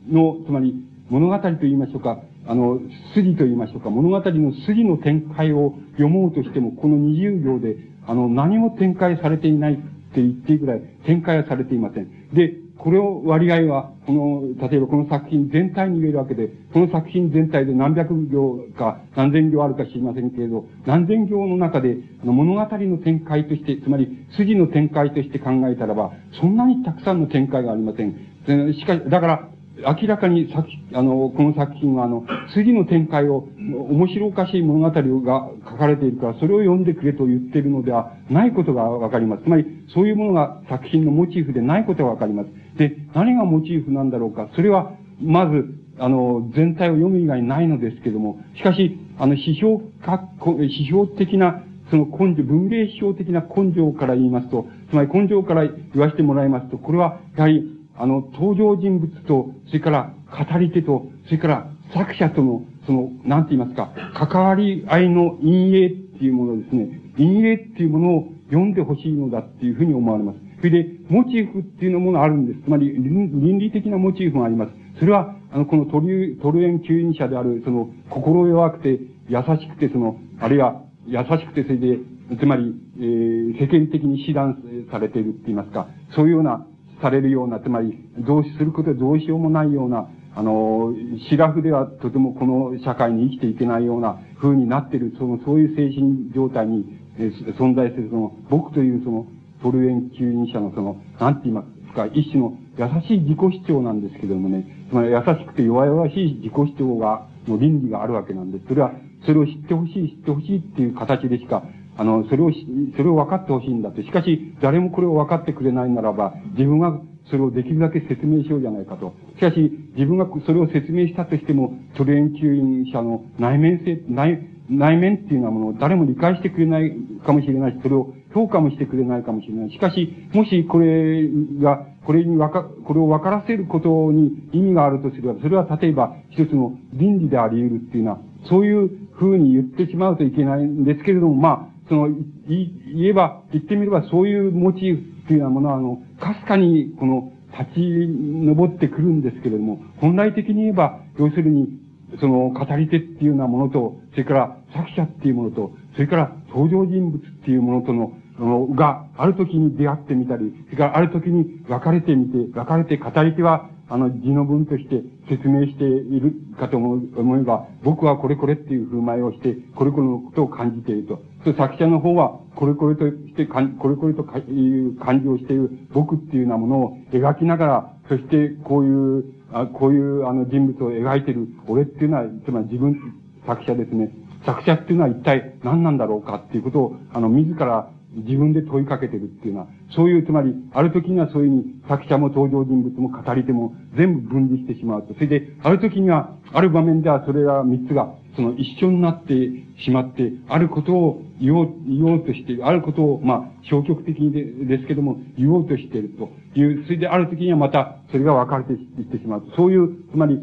の、つまり物語と言いましょうか、あの、筋と言いましょうか、物語の筋の展開を読もうとしても、この20行で、あの、何も展開されていないって言っていいくらい展開はされていません。で、これを割合は、この、例えばこの作品全体に言えるわけで、この作品全体で何百行か何千行あるか知りませんけれど、何千行の中で、物語の展開として、つまり筋の展開として考えたらば、そんなにたくさんの展開がありません。しかし、だから、明らかに作、あの、この作品は、あの、次の展開を、面白おかしい物語が書かれているから、それを読んでくれと言っているのではないことがわかります。つまり、そういうものが作品のモチーフでないことがわかります。で、何がモチーフなんだろうか。それは、まず、あの、全体を読む以外ないのですけども、しかし、あの、批評か、批評的な、その根性、文芸批評的な根性から言いますと、つまり根性から言わせてもらいますと、これは、やはり、あの、登場人物と、それから語り手と、それから作者との、その、なんて言いますか、関わり合いの陰影っていうものですね、陰影っていうものを読んでほしいのだっていうふうに思われます。それで、モチーフっていうのもあるんです。つまり、倫理的なモチーフがあります。それは、あの、このトル、トルエン吸引者である、その、心弱くて、優しくて、その、あるいは、優しくて、それで、つまり、えー、世間的に指導されているって言いますか、そういうような、されるような、つまり、どうすることでどうしようもないような、あの、シラフではとてもこの社会に生きていけないような風になっている、その、そういう精神状態に、えー、存在する、その、僕というその、トルエン吸引者のその、なんて言いますか、一種の優しい自己主張なんですけどもね、つまり優しくて弱々しい自己主張が、の倫理があるわけなんです。それは、それを知ってほしい、知ってほしいっていう形でしか、あの、それを、それを分かってほしいんだって。しかし、誰もこれを分かってくれないならば、自分がそれをできるだけ説明しようじゃないかと。しかし、自分がそれを説明したとしても、トレーン吸引者の内面性、内、内面っていうようなものを誰も理解してくれないかもしれないし、それを評価もしてくれないかもしれない。しかし、もしこれが、これにわか、これを分からせることに意味があるとすれば、それは例えば一つの倫理であり得るっていうのは、そういう風に言ってしまうといけないんですけれども、まあ、その、言えば、言ってみればそういうモチーフっていうようなものは、あの、かすかに、この、立ち上ってくるんですけれども、本来的に言えば、要するに、その、語り手っていうようなものと、それから作者っていうものと、それから登場人物っていうものと、の、が、ある時に出会ってみたり、それからある時に分かれてみて、分かれて語り手は、あの、字の文として説明しているかと思えば、僕はこれこれっていう振る舞いをして、これこれのことを感じていると。そ作者の方は、これこれとして、これこれという感じをしている僕っていうようなものを描きながら、そしてこういう、あこういうあの人物を描いている俺っていうのは、つまり自分、作者ですね。作者っていうのは一体何なんだろうかっていうことを、あの、自ら自分で問いかけてるっていうのは、そういう、つまり、ある時にはそういうふうに、作者も登場人物も語り手も全部分離してしまうと。それで、ある時には、ある場面ではそれら三つが、その一緒になってしまって、あることを言おう、言おうとしている、あることを、まあ、消極的にでですけども、言おうとしているという、それである時にはまた、それが分かれていってしまう。そういう、つまり、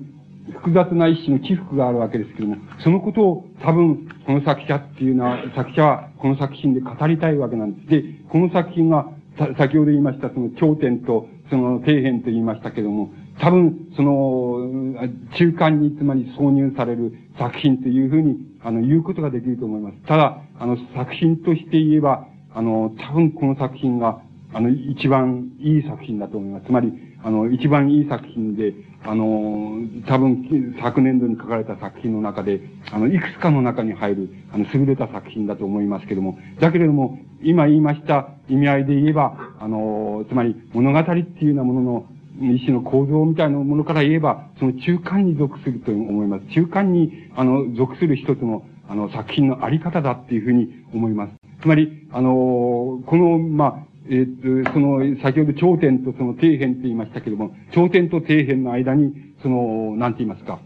複雑な一種の起伏があるわけですけども、そのことを多分、この作者っていうのは、作者はこの作品で語りたいわけなんです。で、この作品は、先ほど言いました、その頂点と、その底辺と言いましたけども、多分、その、中間につまり挿入される作品というふうに、あの、言うことができると思います。ただ、あの、作品として言えば、あの、多分この作品が、あの、一番いい作品だと思います。つまり、あの、一番いい作品で、あの、多分、昨年度に書かれた作品の中で、あの、いくつかの中に入る、あの、優れた作品だと思いますけども、だけれども、今言いました意味合いで言えば、あの、つまり、物語っていうようなものの、一種の構造みたいなものから言えば、その中間に属すると思います。中間に、あの、属する一つの、あの、作品のあり方だっていうふうに思います。つまり、あの、この、まあ、え、っと、その、先ほど頂点とその底辺と言いましたけれども、頂点と底辺の間に、その、なんて言いますか、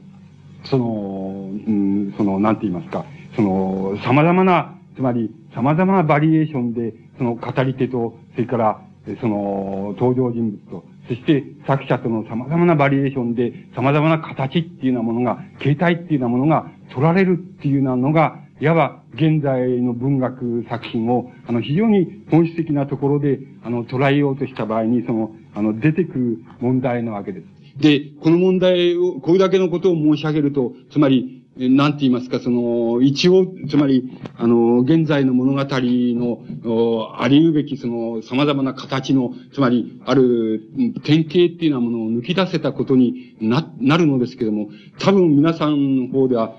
その、うん、その、なんて言いますか、その、様々な、つまり、様々なバリエーションで、その語り手と、それから、その、登場人物と、そして作者との様々なバリエーションで、様々な形っていうようなものが、形態っていうようなものが取られるっていうようなのが、いわば現在の文学作品を、あの、非常に本質的なところで、あの、捉えようとした場合に、その、あの、出てくる問題なわけです。で、この問題を、これだけのことを申し上げると、つまり、なんて言いますか、その、一応、つまり、あの、現在の物語の、あり得べき、その、様々な形の、つまり、ある、典型っていうようなものを抜き出せたことにな、なるのですけども、多分皆さんの方では、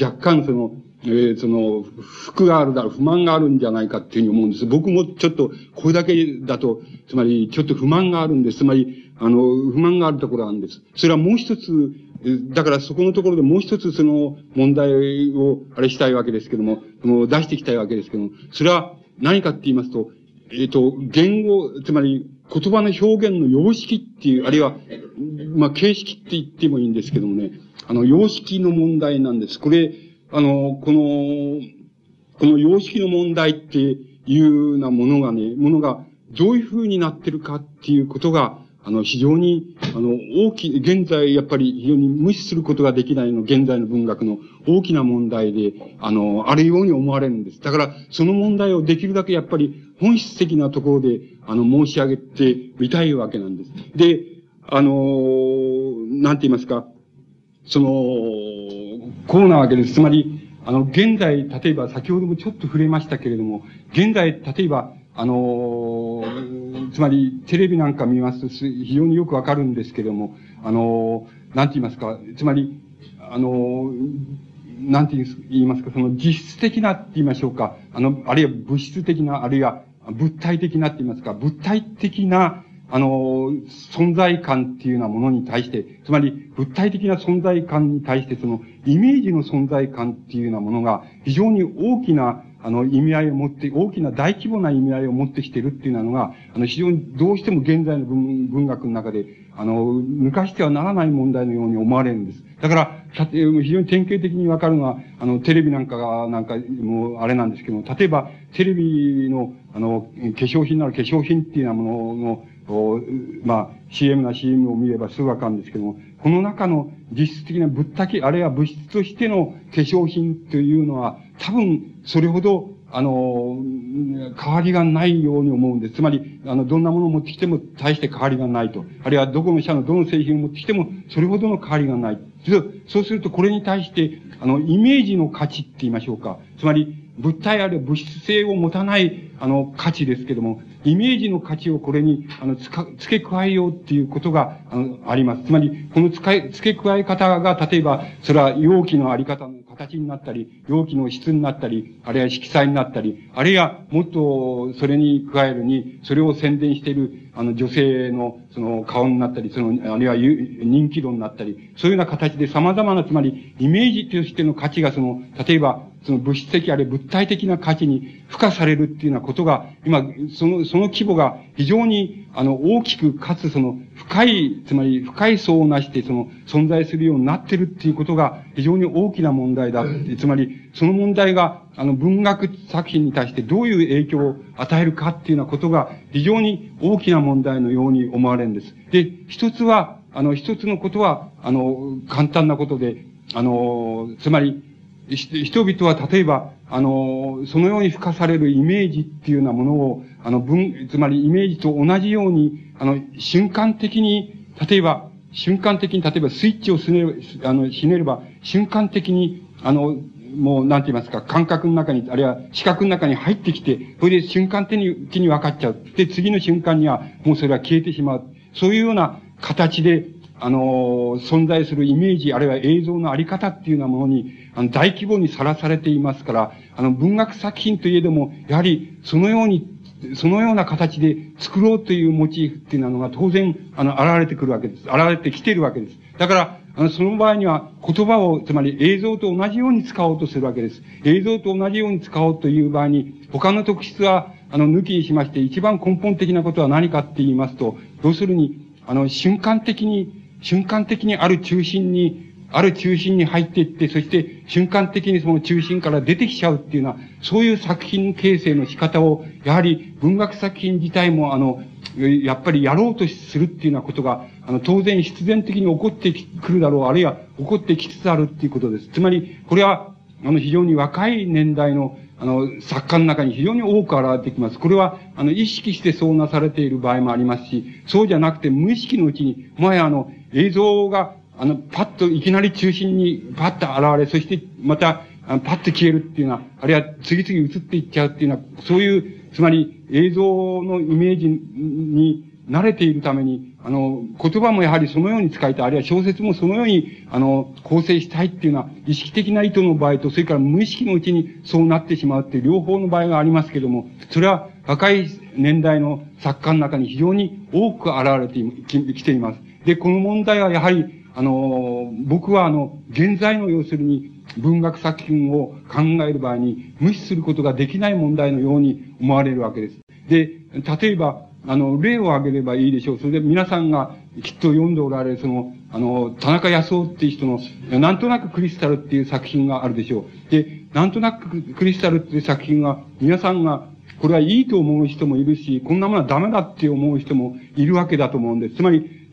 若干その、えー、その、服があるだろう、不満があるんじゃないかっていうふうに思うんです。僕もちょっと、これだけだと、つまり、ちょっと不満があるんです。つまり、あの、不満があるところがあるんです。それはもう一つ、だからそこのところでもう一つその問題を、あれしたいわけですけども、もう出していきたいわけですけども、それは何かって言いますと、えっ、ー、と、言語、つまり言葉の表現の様式っていう、あるいは、まあ、形式って言ってもいいんですけどもね、あの、様式の問題なんです。これ、あの、この、この様式の問題っていうようなものがね、ものがどういう風になってるかっていうことが、あの、非常に、あの、大きい、現在、やっぱり非常に無視することができないの、現在の文学の大きな問題で、あの、あるように思われるんです。だから、その問題をできるだけやっぱり本質的なところで、あの、申し上げてみたいわけなんです。で、あの、なんて言いますか、その、こうなわけです。つまり、あの、現在、例えば先ほどもちょっと触れましたけれども、現在、例えば、あのつまり、テレビなんか見ますと、非常によくわかるんですけれども、あのなんて言いますか、つまり、あのなんて言いますか、その実質的なって言いましょうか、あの、あるいは物質的な、あるいは物体的なって言いますか、物体的な、あの、存在感っていうようなものに対して、つまり物体的な存在感に対して、そのイメージの存在感っていうようなものが非常に大きな、あの、意味合いを持って、大きな大規模な意味合いを持ってきてるっていうのが、あの、非常にどうしても現在の文文学の中で、あの、抜かしてはならない問題のように思われるんです。だから、非常に典型的にわかるのは、あの、テレビなんかが、なんか、もう、あれなんですけども、例えば、テレビの、あの、化粧品なら化粧品っていうようなものの、まあ、CM な CM を見ればすぐわかるんですけども、この中の実質的な物体、あるいは物質としての化粧品というのは、多分、それほど、あの、変わりがないように思うんです。つまり、あの、どんなものを持ってきても大して変わりがないと。あるいはどこの社のどの製品を持ってきても、それほどの変わりがない。そうすると、これに対して、あの、イメージの価値って言いましょうか。つまり、物体あるいは物質性を持たない、あの、価値ですけども、イメージの価値をこれに、あの、つか、付け加えようっていうことが、あの、あります。つまり、この使い、付け加え方が、例えば、それは容器のあり方の形になったり、容器の質になったり、あるいは色彩になったり、あるいは、もっと、それに加えるに、それを宣伝している、あの、女性の、その、顔になったり、その、あるいは、人気度になったり、そういうような形で様々な、つまり、イメージとしての価値が、その、例えば、その物質的あるいは物体的な価値に付加されるっていうようなことが、今、その、その規模が非常に、あの、大きく、かつその、深い、つまり深い層をなして、その、存在するようになってるっていうことが、非常に大きな問題だ。つまり、その問題が、あの、文学作品に対してどういう影響を与えるかっていうようなことが、非常に大きな問題のように思われるんです。で、一つは、あの、一つのことは、あの、簡単なことで、あの、つまり、人々は例えば、あの、そのように付加されるイメージっていうようなものを、あの、文、つまりイメージと同じように、あの、瞬間的に、例えば、瞬間的に、例えばスイッチをすね、あの、ひねれば、瞬間的に、あの、もう、なんて言いますか、感覚の中に、あるいは視覚の中に入ってきて、それで瞬間的に分かっちゃう。で、次の瞬間には、もうそれは消えてしまう。そういうような形で、あの、存在するイメージ、あるいは映像のあり方っていうようなものに、あの、大規模にさらされていますから、あの、文学作品といえども、やはり、そのように、そのような形で作ろうというモチーフっていうのが当然、あの、現れてくるわけです。現れてきているわけです。だから、あの、その場合には言葉を、つまり映像と同じように使おうとするわけです。映像と同じように使おうという場合に、他の特質は、あの、抜きにしまして、一番根本的なことは何かって言いますと、要するに、あの、瞬間的に、瞬間的にある中心に、ある中心に入っていって、そして瞬間的にその中心から出てきちゃうっていうのは、そういう作品形成の仕方を、やはり文学作品自体も、あの、やっぱりやろうとするっていうようなことが、あの、当然必然的に起こってくるだろう、あるいは起こってきつつあるっていうことです。つまり、これは、あの、非常に若い年代の、あの、作家の中に非常に多く現れてきます。これは、あの、意識してそうなされている場合もありますし、そうじゃなくて無意識のうちに、前あの、映像があの、パッといきなり中心にパッと現れ、そしてまた、あパッと消えるっていうのは、あるいは次々映っていっちゃうっていうのは、そういう、つまり映像のイメージに慣れているために、あの、言葉もやはりそのように使いたい、あるいは小説もそのように、あの、構成したいっていうのは、意識的な意図の場合と、それから無意識のうちにそうなってしまうっていう両方の場合がありますけども、それは若い年代の作家の中に非常に多く現れてきています。で、この問題はやはり、あの、僕はあの、現在の要するに文学作品を考える場合に無視することができない問題のように思われるわけです。で、例えば、あの、例を挙げればいいでしょう。それで皆さんがきっと読んでおられる、その、あの、田中康夫っていう人の、なんとなくクリスタルっていう作品があるでしょう。で、なんとなくクリスタルっていう作品は、皆さんがこれはいいと思う人もいるし、こんなものはダメだって思う人もいるわけだと思うんです。つまり、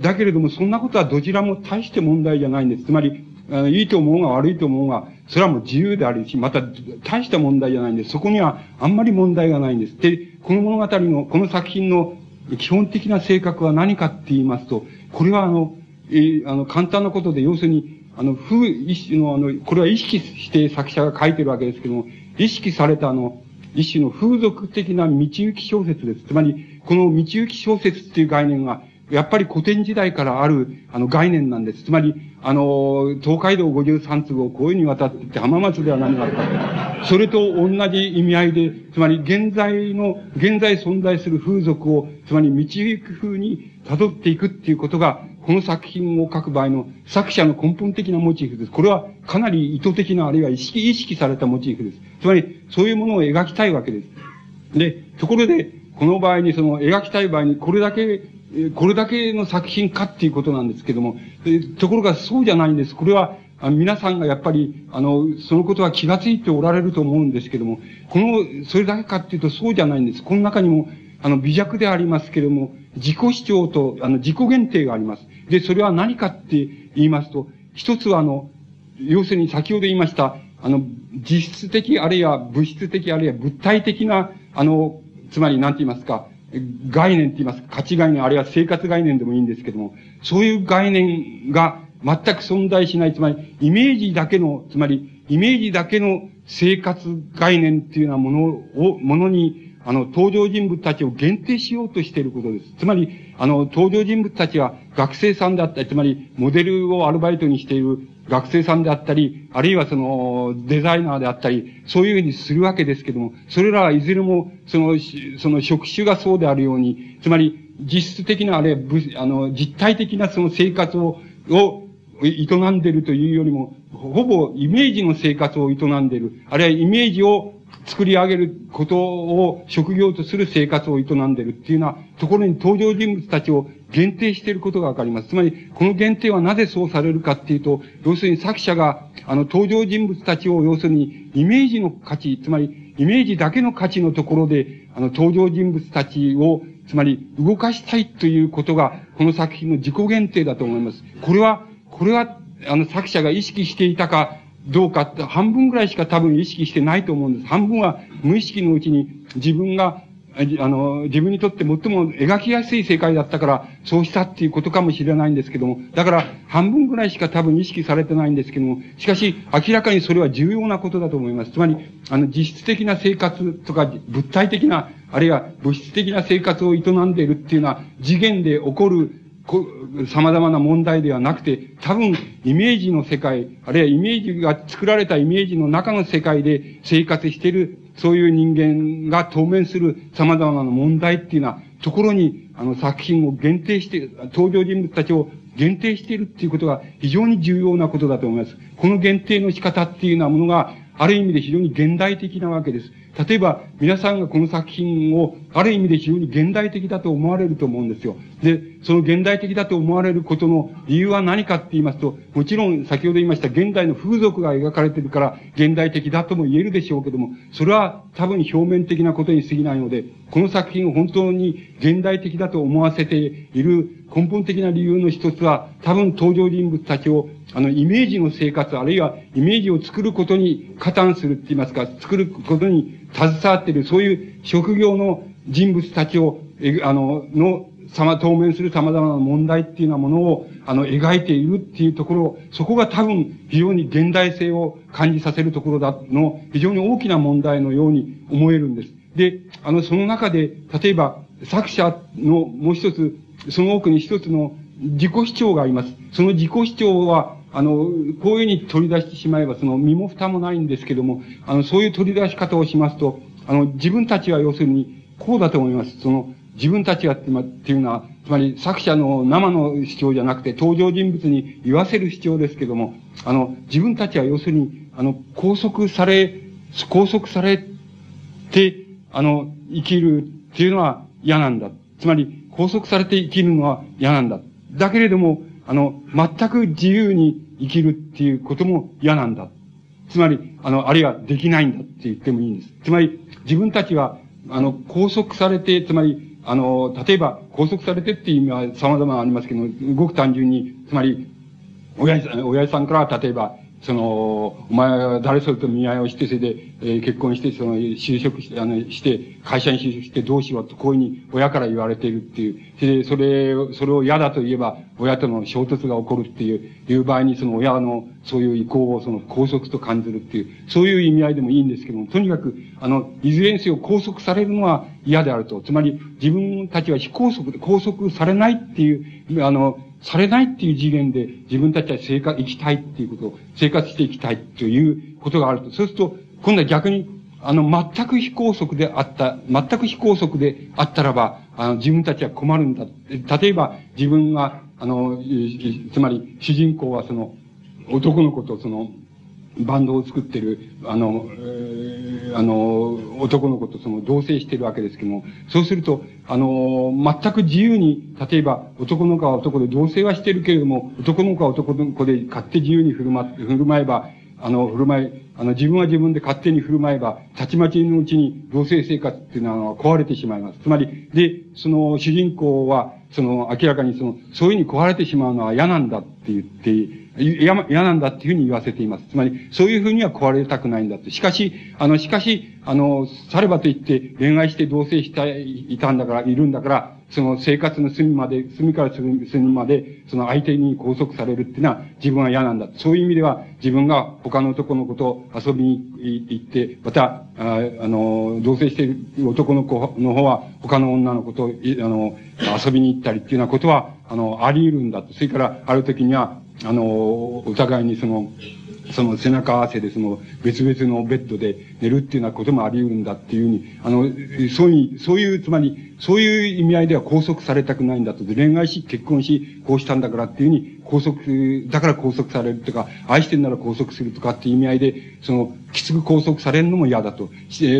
だけれども、そんなことはどちらも大して問題じゃないんです。つまり、いいと思うが悪いと思うが、それはもう自由であるし、また大した問題じゃないんです。そこにはあんまり問題がないんです。で、この物語の、この作品の基本的な性格は何かって言いますと、これはあの、えー、あの、簡単なことで、要するに、あの、風、一種のあの、これは意識して作者が書いてるわけですけども、意識されたあの、一種の風俗的な道行き小説です。つまり、この道行き小説っていう概念が、やっぱり古典時代からある、あの、概念なんです。つまり、あの、東海道53粒をこういうに渡って浜松では何があったか。それと同じ意味合いで、つまり現在の、現在存在する風俗を、つまり道行く風に辿っていくっていうことが、この作品を書く場合の作者の根本的なモチーフです。これはかなり意図的な、あるいは意識、意識されたモチーフです。つまり、そういうものを描きたいわけです。で、ところで、この場合にその描きたい場合にこれだけ、これだけの作品かっていうことなんですけども、ところがそうじゃないんです。これは、皆さんがやっぱり、あの、そのことは気がついておられると思うんですけども、この、それだけかっていうとそうじゃないんです。この中にも、あの、微弱でありますけれども、自己主張と、あの、自己限定があります。で、それは何かって言いますと、一つはあの、要するに先ほど言いました、あの、実質的あるいは物質的あるいは物体的な、あの、つまり何て言いますか、概念って言いますか、価値概念、あるいは生活概念でもいいんですけども、そういう概念が全く存在しない、つまり、イメージだけの、つまり、イメージだけの生活概念っていうようなものを、ものに、あの、登場人物たちを限定しようとしていることです。つまり、あの、登場人物たちは学生さんであったり、つまり、モデルをアルバイトにしている学生さんであったり、あるいはその、デザイナーであったり、そういうふうにするわけですけども、それらはいずれも、その、その職種がそうであるように、つまり、実質的な、あれ、あの、実体的なその生活を、を、営んでいるというよりも、ほぼイメージの生活を営んでいる。あるいはイメージを作り上げることを職業とする生活を営んでるっていうようなところに登場人物たちを限定していることがわかります。つまり、この限定はなぜそうされるかっていうと、要するに作者が、あの、登場人物たちを、要するに、イメージの価値、つまり、イメージだけの価値のところで、あの、登場人物たちを、つまり、動かしたいということが、この作品の自己限定だと思います。これは、これは、あの、作者が意識していたか、どうかって半分ぐらいしか多分意識してないと思うんです。半分は無意識のうちに自分が、あの、自分にとって最も描きやすい世界だったから、そうしたっていうことかもしれないんですけども、だから半分ぐらいしか多分意識されてないんですけども、しかし明らかにそれは重要なことだと思います。つまり、あの、実質的な生活とか、物体的な、あるいは物質的な生活を営んでいるっていうのは、次元で起こる様々な問題ではなくて、多分、イメージの世界、あるいはイメージが作られたイメージの中の世界で生活している、そういう人間が当面する様々な問題っていうのは、ところに、あの、作品を限定して、登場人物たちを限定しているっていうことが非常に重要なことだと思います。この限定の仕方っていうようなものが、ある意味で非常に現代的なわけです。例えば、皆さんがこの作品を、ある意味で非常に現代的だと思われると思うんですよ。で、その現代的だと思われることの理由は何かって言いますと、もちろん先ほど言いました現代の風俗が描かれているから現代的だとも言えるでしょうけども、それは多分表面的なことに過ぎないので、この作品を本当に現代的だと思わせている根本的な理由の一つは、多分登場人物たちをあの、イメージの生活、あるいはイメージを作ることに加担するって言いますか、作ることに携わっている、そういう職業の人物たちを、え、あの、の、様、当面する様々な問題っていうようなものを、あの、描いているっていうところ、そこが多分非常に現代性を感じさせるところだの、非常に大きな問題のように思えるんです。で、あの、その中で、例えば、作者のもう一つ、その奥に一つの自己主張があります。その自己主張は、あの、こういうふうに取り出してしまえば、その身も蓋もないんですけども、あの、そういう取り出し方をしますと、あの、自分たちは要するに、こうだと思います。その、自分たちはっていうのは、つまり作者の生の主張じゃなくて、登場人物に言わせる主張ですけども、あの、自分たちは要するに、あの、拘束され、拘束されて、あの、生きるっていうのは嫌なんだ。つまり、拘束されて生きるのは嫌なんだ。だけれども、あの、全く自由に生きるっていうことも嫌なんだ。つまり、あの、あるいはできないんだって言ってもいいんです。つまり、自分たちは、あの、拘束されて、つまり、あの、例えば、拘束されてっていう意味は様々ありますけど、ごく単純に、つまり、親父さん、親父さんから、例えば、その、お前は誰それと見合いをして、それで、えー、結婚して、その、就職して、あの、して、会社に就職してどうしようと、こういうふうに親から言われているっていう。それで、それ、それを嫌だと言えば、親との衝突が起こるっていう、いう場合に、その親の、そういう意向を、その、拘束と感じるっていう、そういう意味合いでもいいんですけども、とにかく、あの、いずれにせよ拘束されるのは嫌であると。つまり、自分たちは非拘束で、拘束されないっていう、あの、されないっていう次元で自分たちは生活、生きたいっていうことを、生活していきたいということがあると。そうすると、今度は逆に、あの、全く非拘束であった、全く非拘束であったらば、あの、自分たちは困るんだ。例えば、自分は、あの、つまり、主人公はその、男の子とその、バンドを作ってる、あの、あの、男の子とその同棲してるわけですけども、そうすると、あの、全く自由に、例えば男の子は男で同棲はしてるけれども、男の子は男の子で勝手自由に振る舞、振る舞えば、あの、振る舞い、あの、自分は自分で勝手に振る舞えば、たちまちのうちに同性生活っていうのは壊れてしまいます。つまり、で、その主人公は、その、明らかにその、そういうふうに壊れてしまうのは嫌なんだって言って、嫌なんだっていうふうに言わせています。つまり、そういうふうには壊れたくないんだと。しかし、あの、しかし、あの、さればと言って恋愛して同棲したいたんだから、いるんだから、その生活の隅まで、隅から隅まで、その相手に拘束されるっていうのは自分は嫌なんだ。そういう意味では、自分が他の男の子と遊びに行って、また、ああの、同棲している男の子の方は他の女の子と、あの、遊びに行ったりっていうようなことは、あの、あり得るんだと。それから、ある時には、あの、お互いにその、その背中合わせでその別々のベッドで寝るっていうようなこともあり得るんだっていうふうに、あの、そういう、そういう、つまり、そういう意味合いでは拘束されたくないんだと。恋愛し、結婚し、こうしたんだからっていうふうに、拘束、だから拘束されるとか、愛してんなら拘束するとかっていう意味合いで、その、きつく拘束されるのも嫌だと。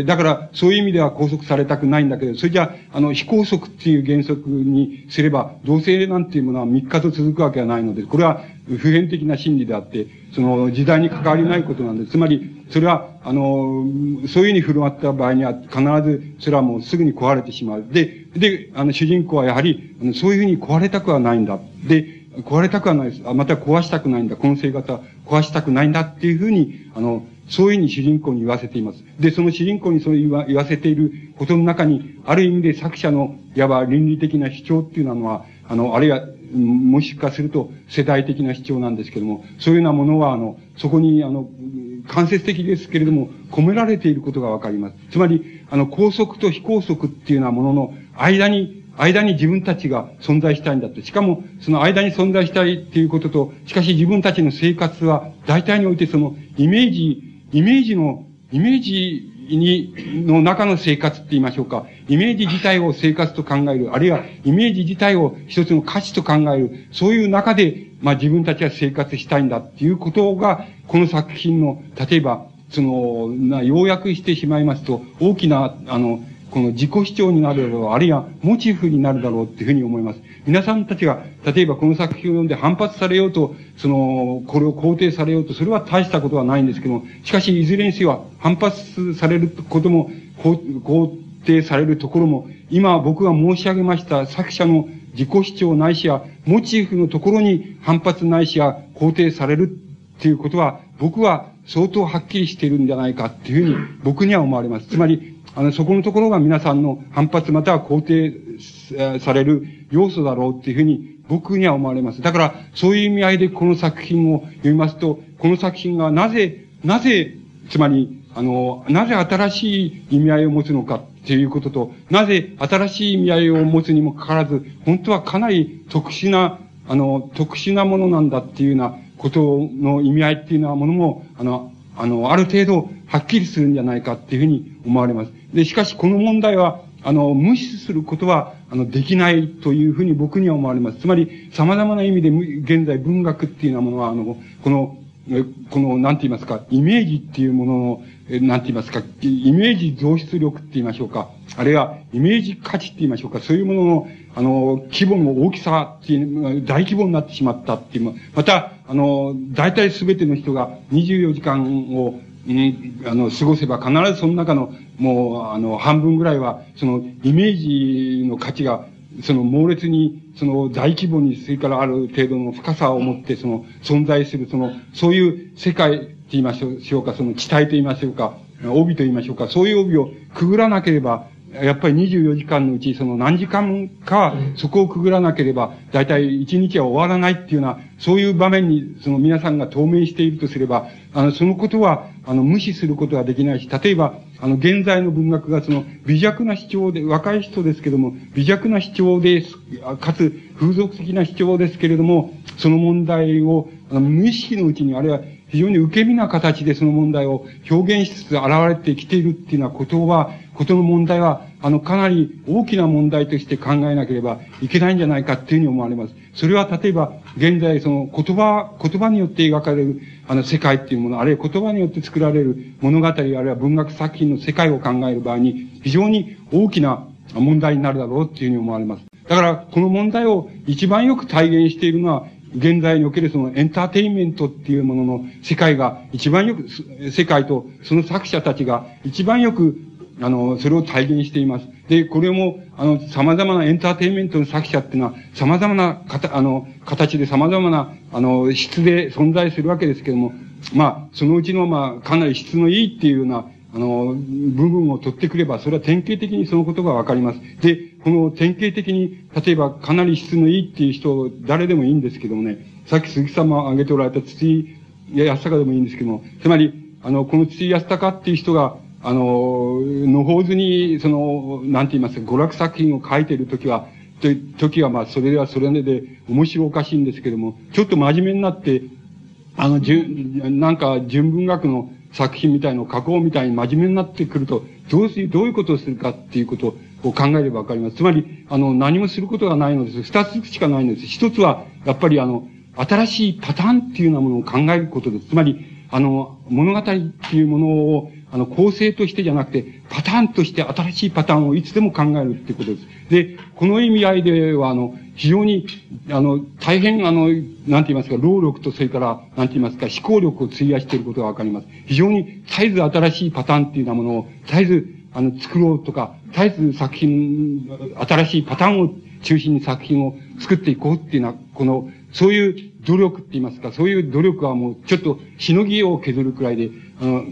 だから、そういう意味では拘束されたくないんだけど、それじゃあ、あの、非拘束っていう原則にすれば、同性なんていうものは3日と続くわけはないので、これは普遍的な真理であって、その時代に関わりないことなんです。つまり、それは、あの、そういうふうに振る舞った場合には、必ず、それはもうすぐに壊れてしまう。で、で、あの、主人公はやはり、あのそういうふうに壊れたくはないんだ。で、壊れたくはないです。あ、また壊したくないんだ。この生活は壊したくないんだっていうふうに、あの、そういうふうに主人公に言わせています。で、その主人公にそう言わ言わせていることの中に、ある意味で作者の、いわば倫理的な主張っていうのは、あの、あるいは、もしかすると世代的な主張なんですけども、そういうようなものは、あの、そこに、あの、間接的ですけれども、込められていることがわかります。つまり、あの、高速と非高速っていうようなものの間に、間に自分たちが存在したいんだって。しかも、その間に存在したいっていうことと、しかし自分たちの生活は、大体においてその、イメージ、イメージの、イメージに、の中の生活って言いましょうか。イメージ自体を生活と考える。あるいは、イメージ自体を一つの価値と考える。そういう中で、まあ自分たちは生活したいんだっていうことが、この作品の、例えば、その、な、要約してしまいますと、大きな、あの、この自己主張になるだろう、あるいはモチーフになるだろうっていうふうに思います。皆さんたちが、例えばこの作品を読んで反発されようと、その、これを肯定されようと、それは大したことはないんですけども、しかしいずれにせよ反発されることも、肯定されるところも、今僕が申し上げました作者の自己主張ないしや、モチーフのところに反発ないしや肯定されるっていうことは、僕は相当はっきりしているんじゃないかっていうふうに僕には思われます。つまり、あの、そこのところが皆さんの反発または肯定される要素だろうっていうふうに僕には思われます。だから、そういう意味合いでこの作品を読みますと、この作品がなぜ、なぜ、つまり、あの、なぜ新しい意味合いを持つのかっていうことと、なぜ新しい意味合いを持つにもかかわらず、本当はかなり特殊な、あの、特殊なものなんだっていうようなことの意味合いっていうようなものも、あの、あの、ある程度、はっきりするんじゃないかっていうふうに思われます。で、しかしこの問題は、あの、無視することは、あの、できないというふうに僕には思われます。つまり、様々な意味で、現在文学っていうようなものは、あの、この、この、なんて言いますか、イメージっていうものの、なんて言いますか、イメージ増出力って言いましょうか。あるいは、イメージ価値って言いましょうか。そういうものの、あの、規模の大きさっていう、大規模になってしまったっていう。また、あの、大体すべての人が24時間をね、あの、過ごせば必ずその中の、もう、あの、半分ぐらいは、その、イメージの価値が、その猛烈に、その大規模に、それからある程度の深さを持って、その存在する、その、そういう世界って言いましょうか、その地帯と言いましょうか、帯と言いましょうか、そういう帯をくぐらなければ、やっぱり24時間のうち、その何時間か、そこをくぐらなければ、だいたい1日は終わらないっていうような、そういう場面に、その皆さんが透明しているとすれば、あの、そのことは、あの、無視することはできないし、例えば、あの、現在の文学がその、微弱な主張で、若い人ですけども、微弱な主張で、かつ、風俗的な主張ですけれども、その問題を、あの、無意識のうちに、あるいは非常に受け身な形でその問題を表現しつつ現れてきているっていうようなことは、ことの問題は、あの、かなり大きな問題として考えなければいけないんじゃないかっていうふうに思われます。それは例えば、現在その言葉、言葉によって描かれる、あの、世界っていうもの、あるいは言葉によって作られる物語、あるいは文学作品の世界を考える場合に、非常に大きな問題になるだろうっていうふうに思われます。だから、この問題を一番よく体現しているのは、現在におけるそのエンターテインメントっていうものの世界が一番よく、世界とその作者たちが一番よく、あの、それを体現しています。で、これも、あの、様々なエンターテインメントの作者っていうのは、様々なかた、あの、形で様々な、あの、質で存在するわけですけども、まあ、そのうちの、まあ、かなり質のいいっていうような、あの、部分を取ってくれば、それは典型的にそのことがわかります。で、この典型的に、例えばかなり質のいいっていう人、誰でもいいんですけどもね、さっき鈴木さんも挙げておられた筒井康隆でもいいんですけども、つまり、あの、この筒井康隆っていう人が、あの、のほうずに、その、なんて言いますか、娯楽作品を書いているときは、という時は、まあ、それではそれで面白おかしいんですけども、ちょっと真面目になって、あの、じゅ、なんか、純文学の作品みたいのを書こうみたいに真面目になってくると、どうす、どういうことをするかっていうことを考えればわかります。つまり、あの、何もすることがないのです。二つしかないのです。一つは、やっぱりあの、新しいパターンっていうようなものを考えることです。つまり、あの、物語っていうものを、あの、構成としてじゃなくて、パターンとして新しいパターンをいつでも考えるっていうことです。で、この意味合いでは、あの、非常に、あの、大変、あの、なんて言いますか、労力と、それから、なんて言いますか、思考力を費やしていることがわかります。非常に、絶えず新しいパターンっていうようなものを、絶えず、あの、作ろうとか、絶えず作品、新しいパターンを中心に作品を作っていこうっていうのは、この、そういう努力って言いますか、そういう努力はもう、ちょっと、しのぎを削るくらいで、あの、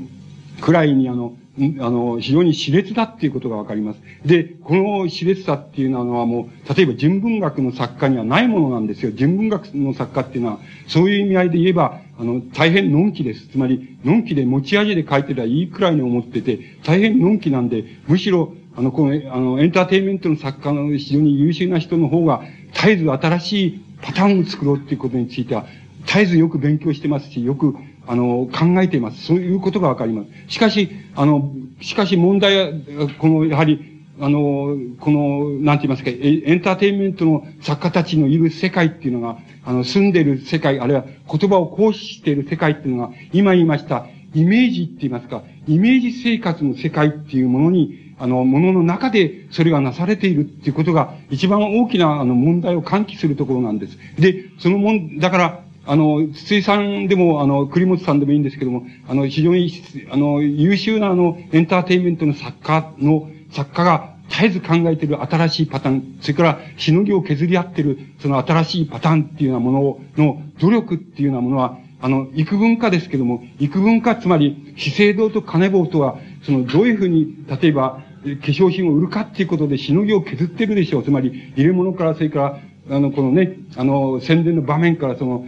くらいに、あの、あの、非常に熾烈だっていうことがわかります。で、この熾烈さっていうのはもう、例えば純文学の作家にはないものなんですよ。純文学の作家っていうのは、そういう意味合いで言えば、あの、大変のんきです。つまり、のんきで持ち味で書いてりゃいいくらいに思ってて、大変のんきなんで、むしろ、あの、この、あの、エンターテインメントの作家の非常に優秀な人の方が、絶えず新しいパターンを作ろうっていうことについては、絶えずよく勉強してますし、よくあの、考えています。そういうことがわかります。しかし、あの、しかし問題は、この、やはり、あの、この、なんて言いますか、エンターテインメントの作家たちのいる世界っていうのが、あの、住んでる世界、あるいは言葉を行使している世界っていうのが、今言いました、イメージって言いますか、イメージ生活の世界っていうものに、あの、ものの中でそれがなされているっていうことが、一番大きな、あの、問題を喚起するところなんです。で、そのもん、だから、あの、筒井さんでも、あの、栗本さんでもいいんですけども、あの、非常に、あの、優秀なあの、エンターテインメントの作家の、作家が絶えず考えている新しいパターン、それからしのぎを削り合っている、その新しいパターンっていうようなものの努力っていうようなものは、あの、幾分かですけども、幾分か、つまり、資生堂と金棒とは、その、どういうふうに、例えば、化粧品を売るかっていうことでしのぎを削ってるでしょう。つまり、入れ物から、それから、あの、このね、あの、宣伝の場面からその、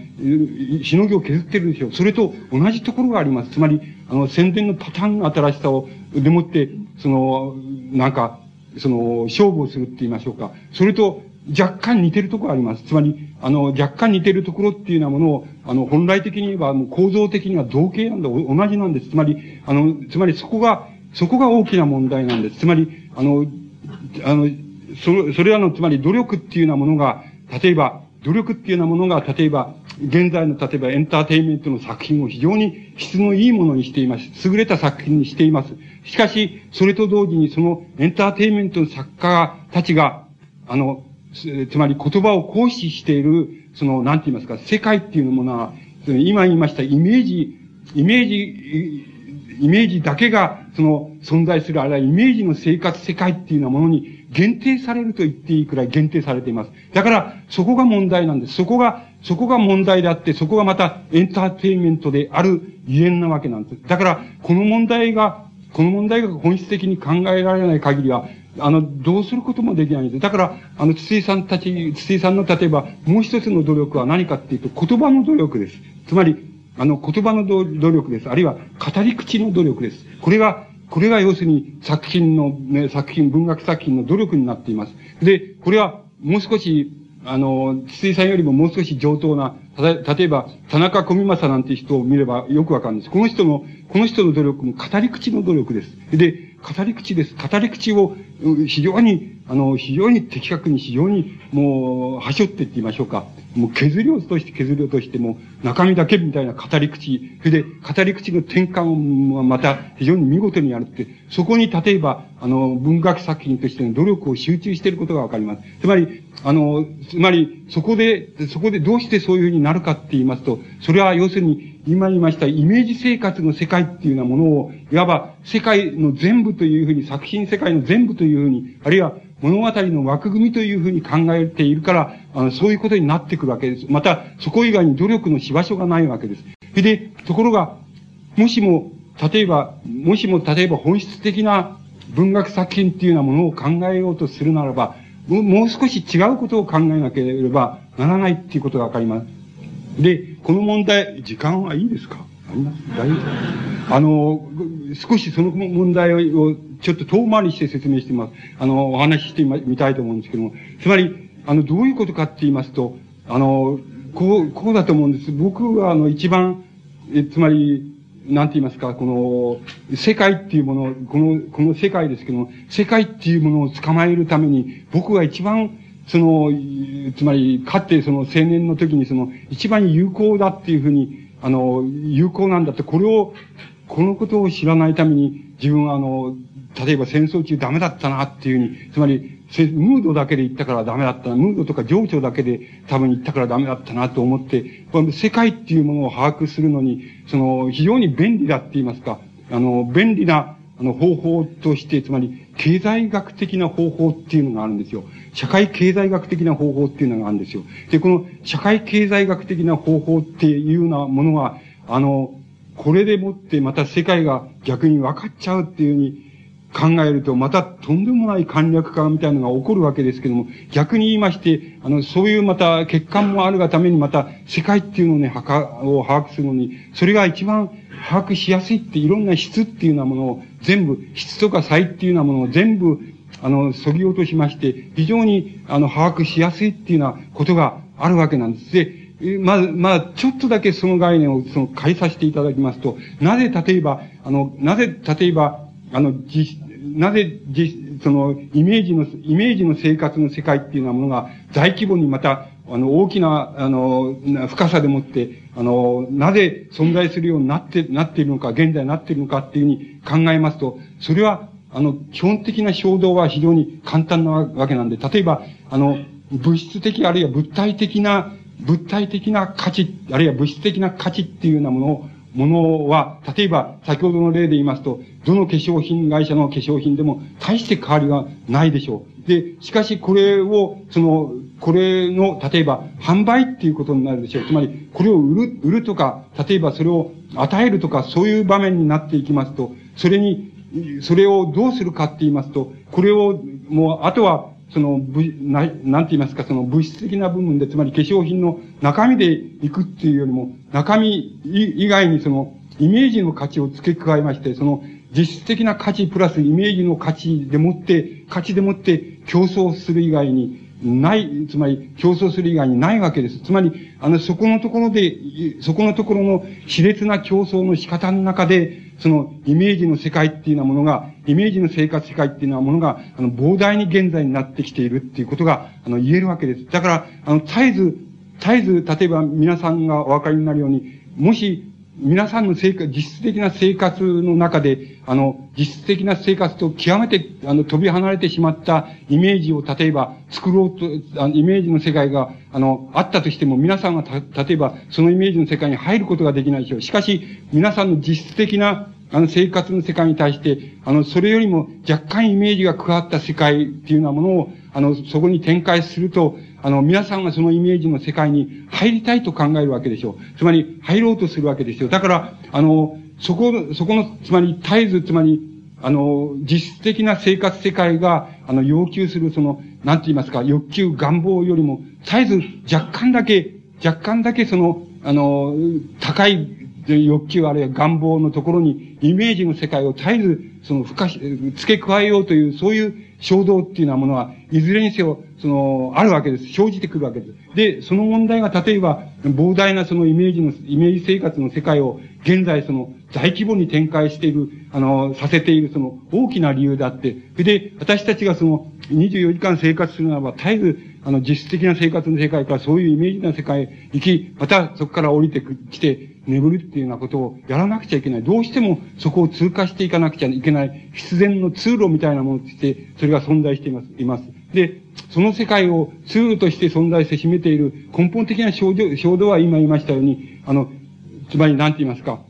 しのぎを削ってるでしょう。それと同じところがあります。つまり、あの、宣伝のパターンの新しさを、でもって、その、なんか、その、勝負をするって言いましょうか。それと、若干似てるところがあります。つまり、あの、若干似てるところっていうようなものを、あの、本来的に言えば、もう構造的には同型なんだ、同じなんです。つまり、あの、つまりそこが、そこが大きな問題なんです。つまり、あの、あの、そそれらの、つまり努力っていうようなものが、例えば、努力っていうようなものが、例えば、現在の、例えばエンターテインメントの作品を非常に質のいいものにしています。優れた作品にしています。しかし、それと同時にそのエンターテインメントの作家たちが、あの、つまり言葉を行使している、その、なんて言いますか、世界っていうものは、今言いましたイメージ、イメージイメージだけが、その、存在する、あるいはイメージの生活世界っていうようなものに限定されると言っていいくらい限定されています。だから、そこが問題なんです。そこが、そこが問題であって、そこがまたエンターテインメントであるゆえんなわけなんです。だから、この問題が、この問題が本質的に考えられない限りは、あの、どうすることもできないんです。だから、あの、筒井さんたち、筒井さんの例えば、もう一つの努力は何かっていうと、言葉の努力です。つまり、あの、言葉の努力です。あるいは、語り口の努力です。これが、これが要するに作品の、ね、作品、文学作品の努力になっています。で、これは、もう少し、あの、筒井さんよりももう少し上等な、例えば、田中小見正なんて人を見ればよくわかるんです。この人の、この人の努力も語り口の努力です。で、語り口です。語り口を非常に、あの、非常に的確に非常にもう、はしょってって言いましょうか。もう削り落として削り落としても中身だけみたいな語り口、それで語り口の転換はまた非常に見事にやるって、そこに例えば、あの、文学作品としての努力を集中していることがわかります。つまり、あの、つまり、そこで、そこでどうしてそういうふうになるかって言いますと、それは要するに、今言いましたイメージ生活の世界っていうようなものを、いわば世界の全部というふうに、作品世界の全部というふうに、あるいは物語の枠組みというふうに考えているから、あの、そういうことになってくるわけです。また、そこ以外に努力のし場所がないわけです。で、ところが、もしも、例えば、もしも例えば本質的な文学作品っていうようなものを考えようとするならば、もう少し違うことを考えなければならないっていうことがわかります。で、この問題、時間はいいですか？大丈夫あの、少しその問題をちょっと遠回りして説明してます。あの、お話ししてみたいと思うんですけども、つまり、あの、どういうことかって言いますと、あの、こう、こうだと思うんです。僕は、あの、一番、え、つまり、なんて言いますか、この、世界っていうもの、この、この世界ですけども、世界っていうものを捕まえるために、僕が一番、その、つまり、かってその青年の時にその、一番有効だっていうふうに、あの、有効なんだって、これを、このことを知らないために、自分はあの、例えば戦争中ダメだったなっていうふうに、つまり、ムードだけで言ったからダメだったな、ムードとか情緒だけで多分言ったからダメだったなと思って、世界っていうものを把握するのに、その、非常に便利だって言いますか、あの、便利な、あの、方法として、つまり、経済学的な方法っていうのがあるんですよ。社会経済学的な方法っていうのがあるんですよ。で、この社会経済学的な方法っていうようなものは、あの、これでもってまた世界が逆に分かっちゃうっていうふうに考えると、またとんでもない簡略化みたいなのが起こるわけですけども、逆に言いまして、あの、そういうまた欠陥もあるがためにまた世界っていうのをね、はかを把握するのに、それが一番把握しやすいっていろんな質っていうようなものを全部、質とか差っていうようなものを全部、あの、削ぎ落としまして、非常に、あの、把握しやすいっていうようなことがあるわけなんです。で、まず、まあ、ちょっとだけその概念をその変えさせていただきますと、なぜ例えば、あの、なぜ例えば、あの、実、なぜ、実、その、イメージの、イメージの生活の世界っていうようなものが、大規模にまた、あの、大きな、あの、深さでもって、あの、なぜ存在するようになって、なっているのか、現在になっているのかっていうふうに考えますと、それは、あの、基本的な衝動は非常に簡単なわけなんで、例えば、あの、物質的あるいは物体的な、物体的な価値、あるいは物質的な価値っていうようなものを、ものは、例えば、先ほどの例で言いますと、どの化粧品会社の化粧品でも大して変わりがないでしょう。で、しかしこれを、その、これの、例えば、販売っていうことになるでしょう。つまり、これを売る、売るとか、例えばそれを与えるとか、そういう場面になっていきますと、それに、それをどうするかって言いますと、これを、もう、あとは、その、ぶな、なんて言いますか、その物質的な部分で、つまり化粧品の中身でいくっていうよりも、中身以外にその、イメージの価値を付け加えまして、その、実質的な価値プラスイメージの価値でもって、価値でもって競争する以外に、ない、つまり競争する以外にないわけです。つまり、あの、そこのところで、そこのところの熾烈な競争の仕方の中で、そのイメージの世界っていうようなものが、イメージの生活世界っていうようなものが、あの、膨大に現在になってきているっていうことが、あの、言えるわけです。だから、あの、絶えず、絶えず、例えば皆さんがお分かりになるように、もし、皆さんの生活、実質的な生活の中で、あの、実質的な生活と極めて、あの、飛び離れてしまったイメージを、例えば、作ろうと、あのイメージの世界が、あの、あったとしても、皆さんはた、例えば、そのイメージの世界に入ることができないでしょう。しかし、皆さんの実質的な、あの、生活の世界に対して、あの、それよりも若干イメージが加わった世界っていうようなものを、あの、そこに展開すると、あの、皆さんがそのイメージの世界に入りたいと考えるわけでしょう。つまり、入ろうとするわけですよ。だから、あの、そこ、そこの、つまり、絶えず、つまり、あの、実質的な生活世界が、あの、要求する、その、なんて言いますか、欲求、願望よりも、絶えず若干だけ、若干だけその、あの、高い欲求あるいは願望のところに、イメージの世界を絶えず、その、付加し、付け加えようという、そういう衝動っていうようなものは、いずれにせよ、その、あるわけです。生じてくるわけです。で、その問題が、例えば、膨大なそのイメージの、イメージ生活の世界を、現在その、大規模に展開している、あの、させているその、大きな理由であって、それで、私たちがその、24時間生活するならば、絶えず、あの、実質的な生活の世界からそういうイメージな世界へ行き、またそこから降りてきて、眠るっていうようなことをやらなくちゃいけない。どうしてもそこを通過していかなくちゃいけない。必然の通路みたいなものとして、それが存在しています。います。で、その世界をツールとして存在して占めている根本的な衝動衝動は今言いましたように、あの、つまり何て言いますか、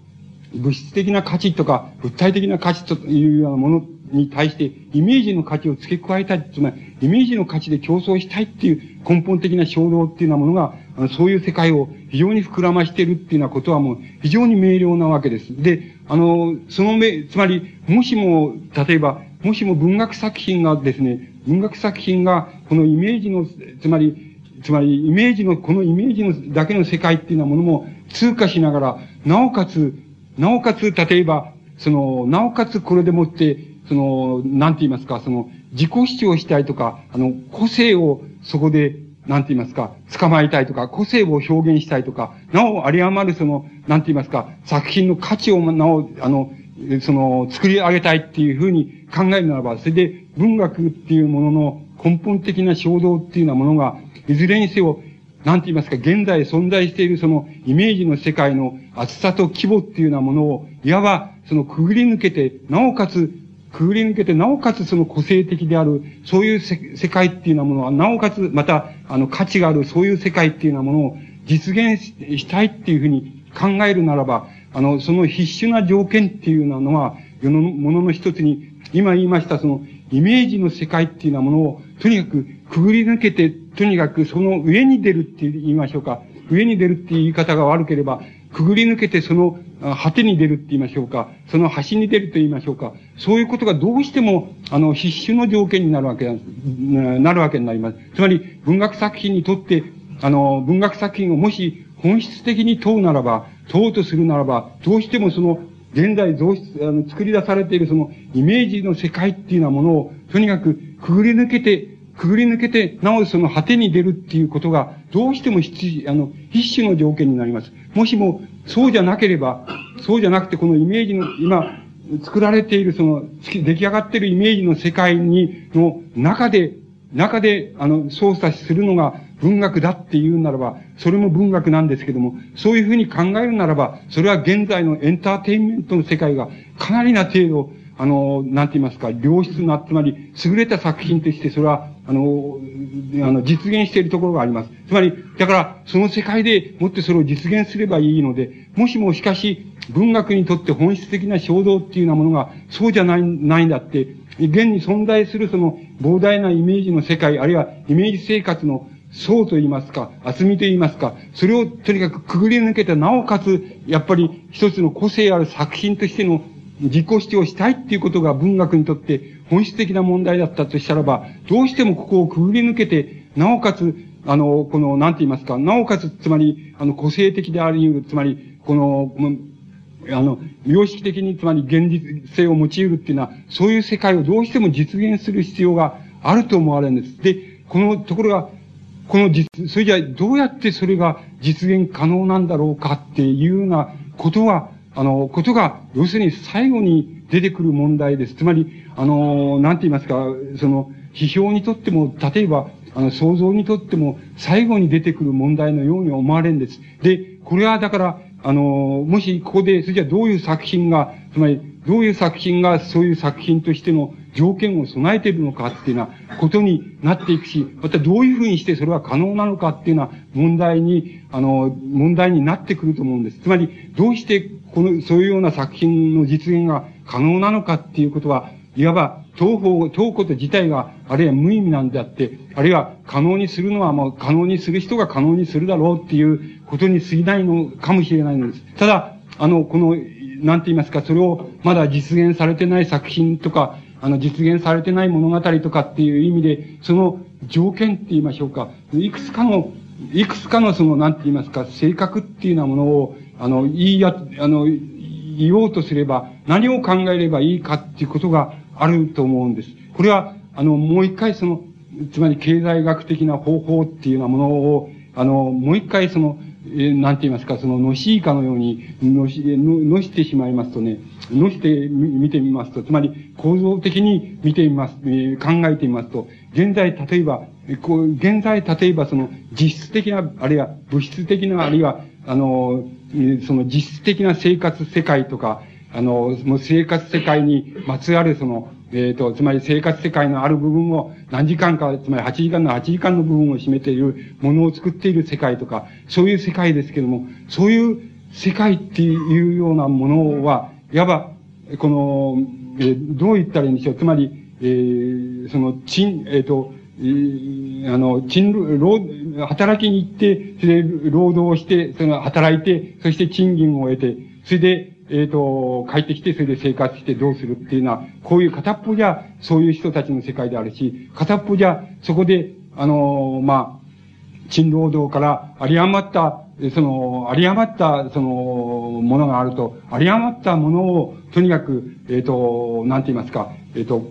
物質的な価値とか、物体的な価値というようなものに対して、イメージの価値を付け加えたい、つまり、イメージの価値で競争したいっていう根本的な衝動っていうようなものが、そういう世界を非常に膨らましているっていうようなことはもう非常に明瞭なわけです。で、あの、その目、つまり、もしも、例えば、もしも文学作品がですね、文学作品が、このイメージの、つまり、つまり、イメージの、このイメージのだけの世界っていうようなものも通過しながら、なおかつ、なおかつ、例えば、その、なおかつこれでもって、その、なんて言いますか、その、自己主張したいとか、あの、個性をそこで、なんて言いますか、捕まえたいとか、個性を表現したいとか、なお、あり余るその、なんて言いますか、作品の価値を、なお、あの、その、作り上げたいっていうふうに考えるならば、それで文学っていうものの根本的な衝動っていうようなものが、いずれにせよ、なんて言いますか、現在存在しているそのイメージの世界の厚さと規模っていうようなものを、いわばそのくぐり抜けて、なおかつ、くぐり抜けて、なおかつその個性的である、そういう世界っていうようなものは、なおかつ、また、あの、価値がある、そういう世界っていうようなものを実現したいっていうふうに考えるならば、あの、その必須な条件っていうようなのは、世のものの一つに、今言いましたその、イメージの世界っていうようなものを、とにかくくぐり抜けて、とにかくその上に出るって言いましょうか。上に出るっていう言い方が悪ければ、くぐり抜けてその果てに出るって言いましょうか。その端に出ると言いましょうか。そういうことがどうしても、あの、必須の条件になるわけなるわけになります。つまり、文学作品にとって、あの、文学作品をもし本質的に問うならば、問うとするならば、どうしてもその、現在増出、あの、作り出されているその、イメージの世界っていうようなものを、とにかく、くぐり抜けて、くぐり抜けて、なおその果てに出るっていうことが、どうしても必、あの、必須の条件になります。もしも、そうじゃなければ、そうじゃなくて、このイメージの、今、作られている、その、出来上がっているイメージの世界に、の中で、中で、あの、操作するのが文学だって言うならば、それも文学なんですけども、そういうふうに考えるならば、それは現在のエンターテインメントの世界がかなりな程度、あの、なんて言いますか、良質な、つまり、優れた作品として、それは、あの、あの、実現しているところがあります。つまり、だから、その世界でもってそれを実現すればいいので、もしもしかし、文学にとって本質的な衝動っていうようなものが、そうじゃない、ないんだって、現に存在するその膨大なイメージの世界、あるいはイメージ生活の層と言いますか、厚みと言いますか、それをとにかくくぐり抜けて、なおかつ、やっぱり一つの個性ある作品としての自己主張したいっていうことが文学にとって本質的な問題だったとしたらば、どうしてもここをくぐり抜けて、なおかつ、あの、この、なんて言いますか、なおかつ、つまり、あの、個性的であり得る、つまり、この、あの、様式的に、つまり現実性を用いるっていうのは、そういう世界をどうしても実現する必要があると思われるんです。で、このところが、この実、それじゃどうやってそれが実現可能なんだろうかっていうようなことが、あの、ことが、要するに最後に出てくる問題です。つまり、あの、なんて言いますか、その、批評にとっても、例えば、あの、想像にとっても、最後に出てくる問題のように思われるんです。で、これはだから、あの、もしここで、それじゃどういう作品が、つまり、どういう作品がそういう作品としての条件を備えているのかっていうようなことになっていくし、またどういうふうにしてそれは可能なのかっていうような問題に、あの、問題になってくると思うんです。つまり、どうしてこの、そういうような作品の実現が可能なのかっていうことは、いわば、東方、東こと自体が、あるいは無意味なんであって、あるいは可能にするのはもう可能にする人が可能にするだろうっていうことに過ぎないのかもしれないのです。ただ、あの、この、なんて言いますか、それをまだ実現されてない作品とか、あの、実現されてない物語とかっていう意味で、その条件って言いましょうか、いくつかの、いくつかのその、なんて言いますか、性格っていうようなものを、あの、言いや、あの、言おうとすれば、何を考えればいいかっていうことがあると思うんです。これは、あの、もう一回その、つまり経済学的な方法っていうようなものを、あの、もう一回その、えー、なんて言いますか、その、のしいかのように、のし、の、のしてしまいますとね、のしてみ見てみますと、つまり構造的に見てみます、えー、考えてみますと、現在、例えば、こう、現在、例えばその、実質的な、あるいは物質的な、あるいは、あの、その実質的な生活世界とか、あの、もう生活世界にまつわるその、えっ、ー、と、つまり生活世界のある部分を何時間か、つまり8時間の8時間の部分を占めているものを作っている世界とか、そういう世界ですけども、そういう世界っていうようなものは、いわば、この、えー、どう言ったらいいんでしょう。つまり、えー、その、賃、えっ、ー、と、えー、あの、賃、労、働きに行って、それで労働して、その、働いて、そして賃金を得て、それで、えっ、ー、と、帰ってきて、それで生活してどうするっていうのは、こういう片っぽじゃ、そういう人たちの世界であるし、片っぽじゃ、そこで、あの、まあ、賃労働から有り余った、その、有り余った、その、ものがあると、有り余ったものを、とにかく、えっ、ー、と、なんて言いますか、えっ、と、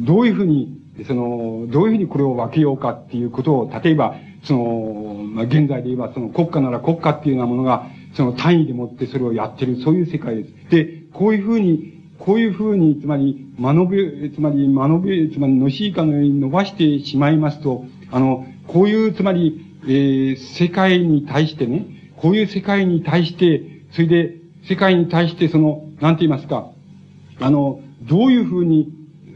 どういうふうに、その、どういうふうにこれを分けようかっていうことを、例えば、その、まあ、現在で言えば、その国家なら国家っていうようなものが、その単位でもってそれをやってる、そういう世界です。で、こういうふうに、こういうふうに、つまり、間延べ、つまり、間延べ、つまり、のしいかのように伸ばしてしまいますと、あの、こういう、つまり、えー、世界に対してね、こういう世界に対して、それで、世界に対して、その、なんて言いますか、あの、どういうふうに、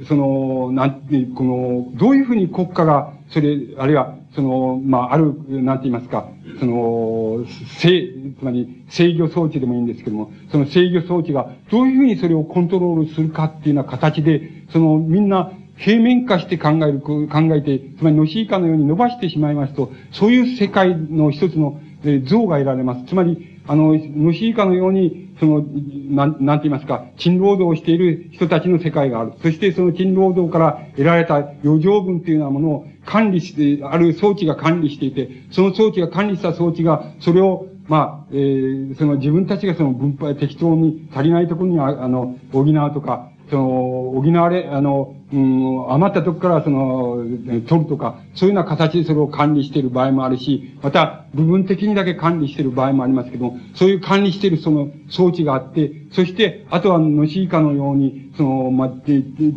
その、なんて、この、どういうふうに国家が、それ、あるいは、その、まあ、ある、なんて言いますか、その、制、つまり制御装置でもいいんですけども、その制御装置がどういうふうにそれをコントロールするかっていうような形で、その、みんな平面化して考える、考えて、つまりのしいかのように伸ばしてしまいますと、そういう世界の一つの像が得られます。つまり、あの、のしいかのように、その、なん、なんて言いますか、賃労働をしている人たちの世界がある。そしてその賃労働から得られた余剰分というようなものを管理して、ある装置が管理していて、その装置が管理した装置が、それを、まあ、えー、その自分たちがその分配、適当に足りないところにあの、補うとか、その、補われ、あの、うん、余ったとこからその、取るとか、そういうような形でそれを管理している場合もあるし、また、部分的にだけ管理している場合もありますけども、そういう管理しているその装置があって、そして、あとは、のしいかのように、その、ま、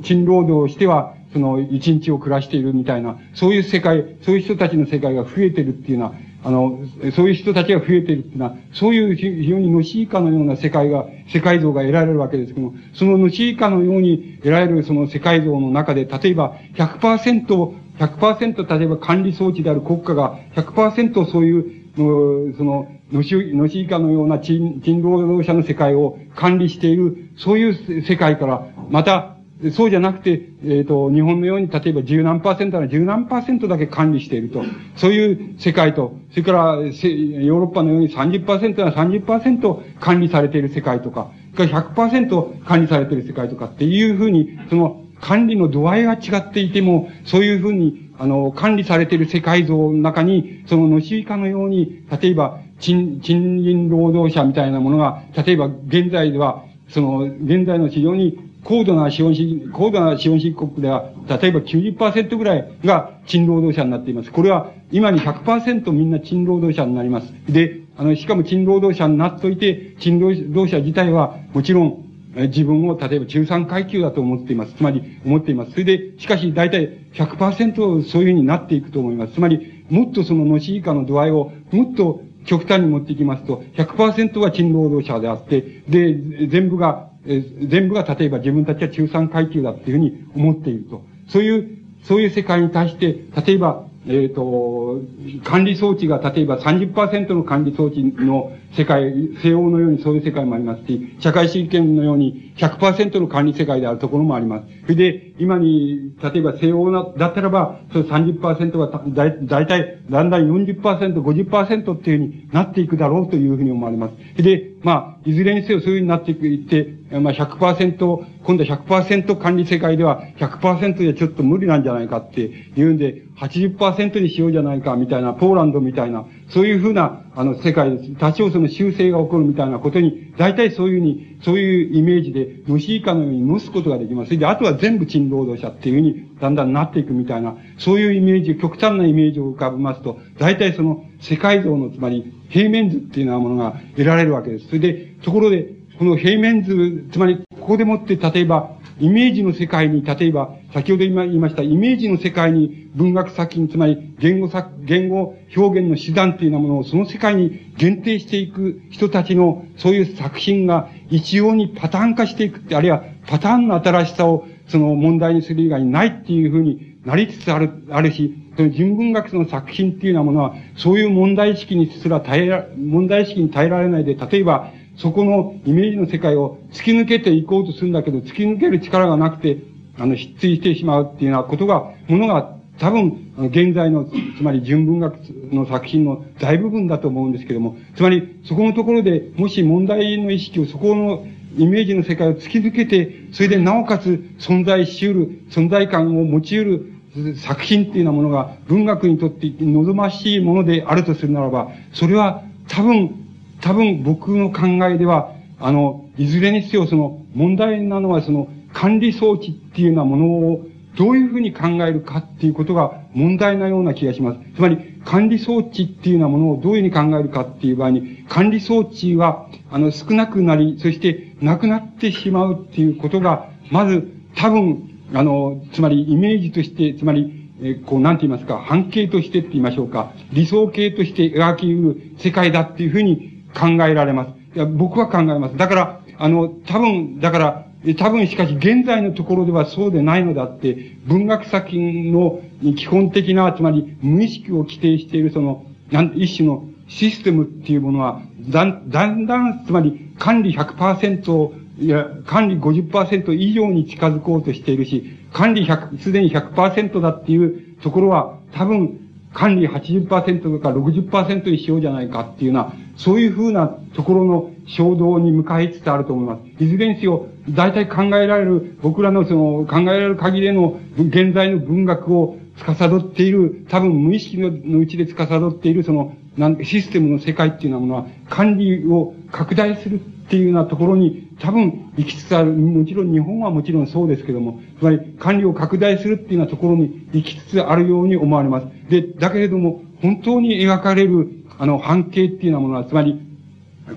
賃労働をしては、その、一日を暮らしているみたいな、そういう世界、そういう人たちの世界が増えてるっていうのは、あの、そういう人たちが増えているっていうのは、そういう非常にのしいかのような世界が、世界像が得られるわけですけども、そののしいかのように得られるその世界像の中で、例えば100%、100%例えば管理装置である国家が100%そういう、その、のし、のしいかのような賃、賃労働者の世界を管理している、そういう世界から、また、そうじゃなくて、えっ、ー、と、日本のように、例えば十何パーセントなら十何パーセントだけ管理していると。そういう世界と、それから、ヨーロッパのように30%なら30%管理されている世界とか、それから100%管理されている世界とかっていうふうに、その管理の度合いが違っていても、そういうふうに、あの、管理されている世界像の中に、そののしいかのように、例えば、賃、賃金労働者みたいなものが、例えば現在では、その、現在の非常に高度な資本主義、高度な資本主義国では、例えば90%ぐらいが賃労働者になっています。これは今に100%みんな賃労働者になります。で、あの、しかも賃労働者になっといて、賃労働者自体はもちろん自分を例えば中産階級だと思っています。つまり、思っています。それで、しかし大体100%そういうふうになっていくと思います。つまり、もっとそののし以下の度合いをもっと極端に持っていきますと、100%は賃労働者であって、で、全部が、え全部が例えば自分たちは中産階級だっていうふうに思っていると。そういう、そういう世界に対して、例えば、えっ、ー、と、管理装置が例えば30%の管理装置の世界、西欧のようにそういう世界もありますし、社会主義権のように100%の管理世界であるところもあります。それで、今に、例えば西欧な、だったらば、その30%がだだいたい、だんだん40%、50%っていうふうになっていくだろうというふうに思われます。で、まあ、いずれにせよそういうふうになってい、って、まあ100%、今度は100%管理世界では100%じゃちょっと無理なんじゃないかっていうんで、80%にしようじゃないかみたいな、ポーランドみたいな、そういうふうな、あの、世界です。多少その修正が起こるみたいなことに、大体そういうふうに、そういうイメージで、のしいかのように乗すことができます。それで、あとは全部賃労働者っていうふうに、だんだんなっていくみたいな、そういうイメージ、極端なイメージを浮かべますと、大体その、世界像の、つまり、平面図っていうようなものが得られるわけです。それで、ところで、この平面図、つまり、ここでもって、例えば、イメージの世界に、例えば、先ほど今言いました、イメージの世界に文学作品、つまり言語作、言語表現の手段っていうようなものをその世界に限定していく人たちの、そういう作品が一様にパターン化していくって、あるいはパターンの新しさをその問題にする以外にないっていうふうになりつつある、あるし、その人文学の作品っていうようなものは、そういう問題意識にすら耐えら、問題意識に耐えられないで、例えば、そこのイメージの世界を突き抜けていこうとするんだけど、突き抜ける力がなくて、あの、失墜してしまうっていうようなことが、ものが多分、現在の、つまり純文学の作品の大部分だと思うんですけども、つまり、そこのところで、もし問題の意識を、そこのイメージの世界を突き抜けて、それでなおかつ存在し得る、存在感を持ち得る作品っていうようなものが文学にとって望ましいものであるとするならば、それは多分多分僕の考えでは、あの、いずれにせよその問題なのはその管理装置っていうようなものをどういうふうに考えるかっていうことが問題なような気がします。つまり、管理装置っていうようなものをどういうふうに考えるかっていう場合に、管理装置は、あの、少なくなり、そしてなくなってしまうっていうことが、まず、多分、あの、つまりイメージとして、つまり、えこう、なんて言いますか、半径としてって言いましょうか、理想形として描き得る世界だっていうふうに考えられます。いや、僕は考えます。だから、あの、多分、だから、多分しかし現在のところではそうでないのだって、文学作品の基本的な、つまり無意識を規定しているその、なん一種のシステムっていうものは、だんだんだん、つまり管理100%を、いや、管理50%以上に近づこうとしているし、管理100、すでに100%だっていうところは、多分、管理80%とか60%にしようじゃないかっていうような、そういうふうなところの衝動に向かいつつあると思います。いずれにせよ、大体考えられる、僕らのその、考えられる限りの現在の文学を司っている、多分無意識のうちで司っているその、システムの世界っていうようなものは、管理を拡大するっていうようなところに、多分行きつつある。もちろん日本はもちろんそうですけども、つまり管理を拡大するっていうようなところに行きつつあるように思われます。で、だけれども、本当に描かれるあの、半径っていうようなものは、つまり、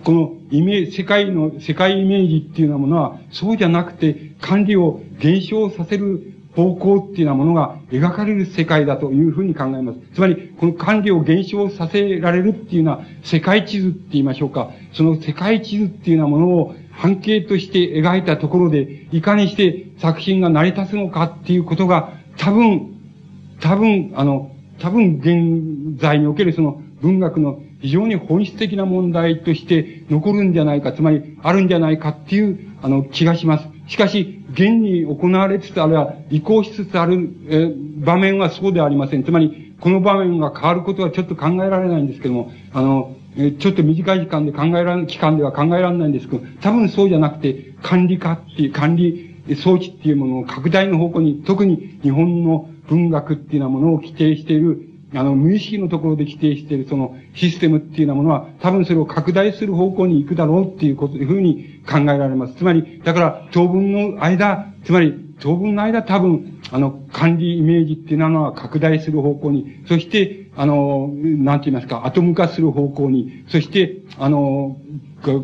このイメージ、世界の、世界イメージっていうようなものは、そうじゃなくて、管理を減少させる方向っていうようなものが描かれる世界だというふうに考えます。つまり、この管理を減少させられるっていうような世界地図って言いましょうか。その世界地図っていうようなものを半径として描いたところで、いかにして作品が成り立つのかっていうことが、多分、多分、あの、多分現在におけるその文学の非常に本質的な問題として残るんじゃないか、つまりあるんじゃないかっていう、あの、気がします。しかし、現に行われつつあるいは移行しつつある、え場面はそうではありません。つまり、この場面が変わることはちょっと考えられないんですけども、あの、えちょっと短い時間で考えられ、期間では考えられないんですけど、多分そうじゃなくて、管理化っていう、管理装置っていうものを拡大の方向に、特に日本の文学っていうようなものを規定しているあの、無意識のところで規定しているそのシステムっていうようなものは、多分それを拡大する方向に行くだろうっていうこと、いうふうに考えられます。つまり、だから、当分の間、つまり、当分の間多分、あの、管理イメージっていうのは拡大する方向に、そして、あの、なんて言いますか、アトム化する方向に、そして、あの、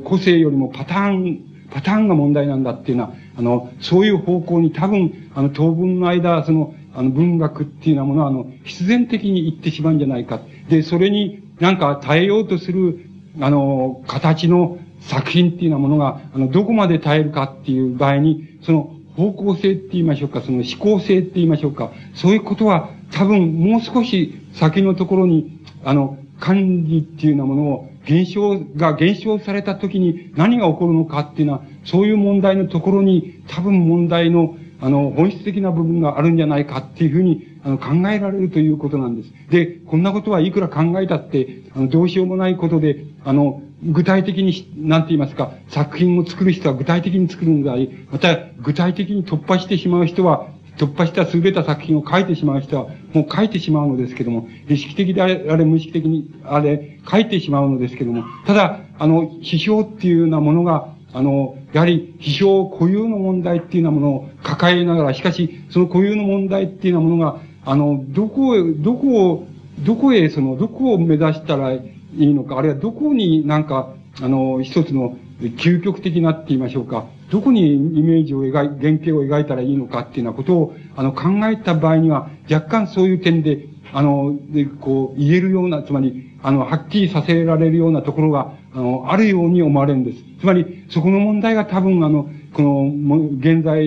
個性よりもパターン、パターンが問題なんだっていうのは、あの、そういう方向に多分、あの、当分の間、その、あの、文学っていうようなものは、あの、必然的に行ってしまうんじゃないか。で、それになんか耐えようとする、あの、形の作品っていうようなものが、あの、どこまで耐えるかっていう場合に、その方向性って言いましょうか、その思考性って言いましょうか、そういうことは多分もう少し先のところに、あの、管理っていうようなものを、現象が減少された時に何が起こるのかっていうのは、そういう問題のところに多分問題の、あの、本質的な部分があるんじゃないかっていうふうに、あの、考えられるということなんです。で、こんなことはいくら考えたって、あの、どうしようもないことで、あの、具体的に、なんて言いますか、作品を作る人は具体的に作るんだり、また、具体的に突破してしまう人は、突破した優れた作品を書いてしまう人は、もう書いてしまうのですけども、意識的であれ、あれ無意識的にあれ、書いてしまうのですけども、ただ、あの、批評っていうようなものが、あの、やはり、批評固有の問題っていうようなものを抱えながら、しかし、その固有の問題っていうようなものが、あの、どこへ、どこを、どこへ、その、どこを目指したらいいのか、あるいはどこになんか、あの、一つの究極的なって言いましょうか、どこにイメージを描い、原型を描いたらいいのかっていうようなことを、あの、考えた場合には、若干そういう点で、あの、で、こう、言えるような、つまり、あの、はっきりさせられるようなところが、あの、あるように思われるんです。つまり、そこの問題が多分、あの、この、現在、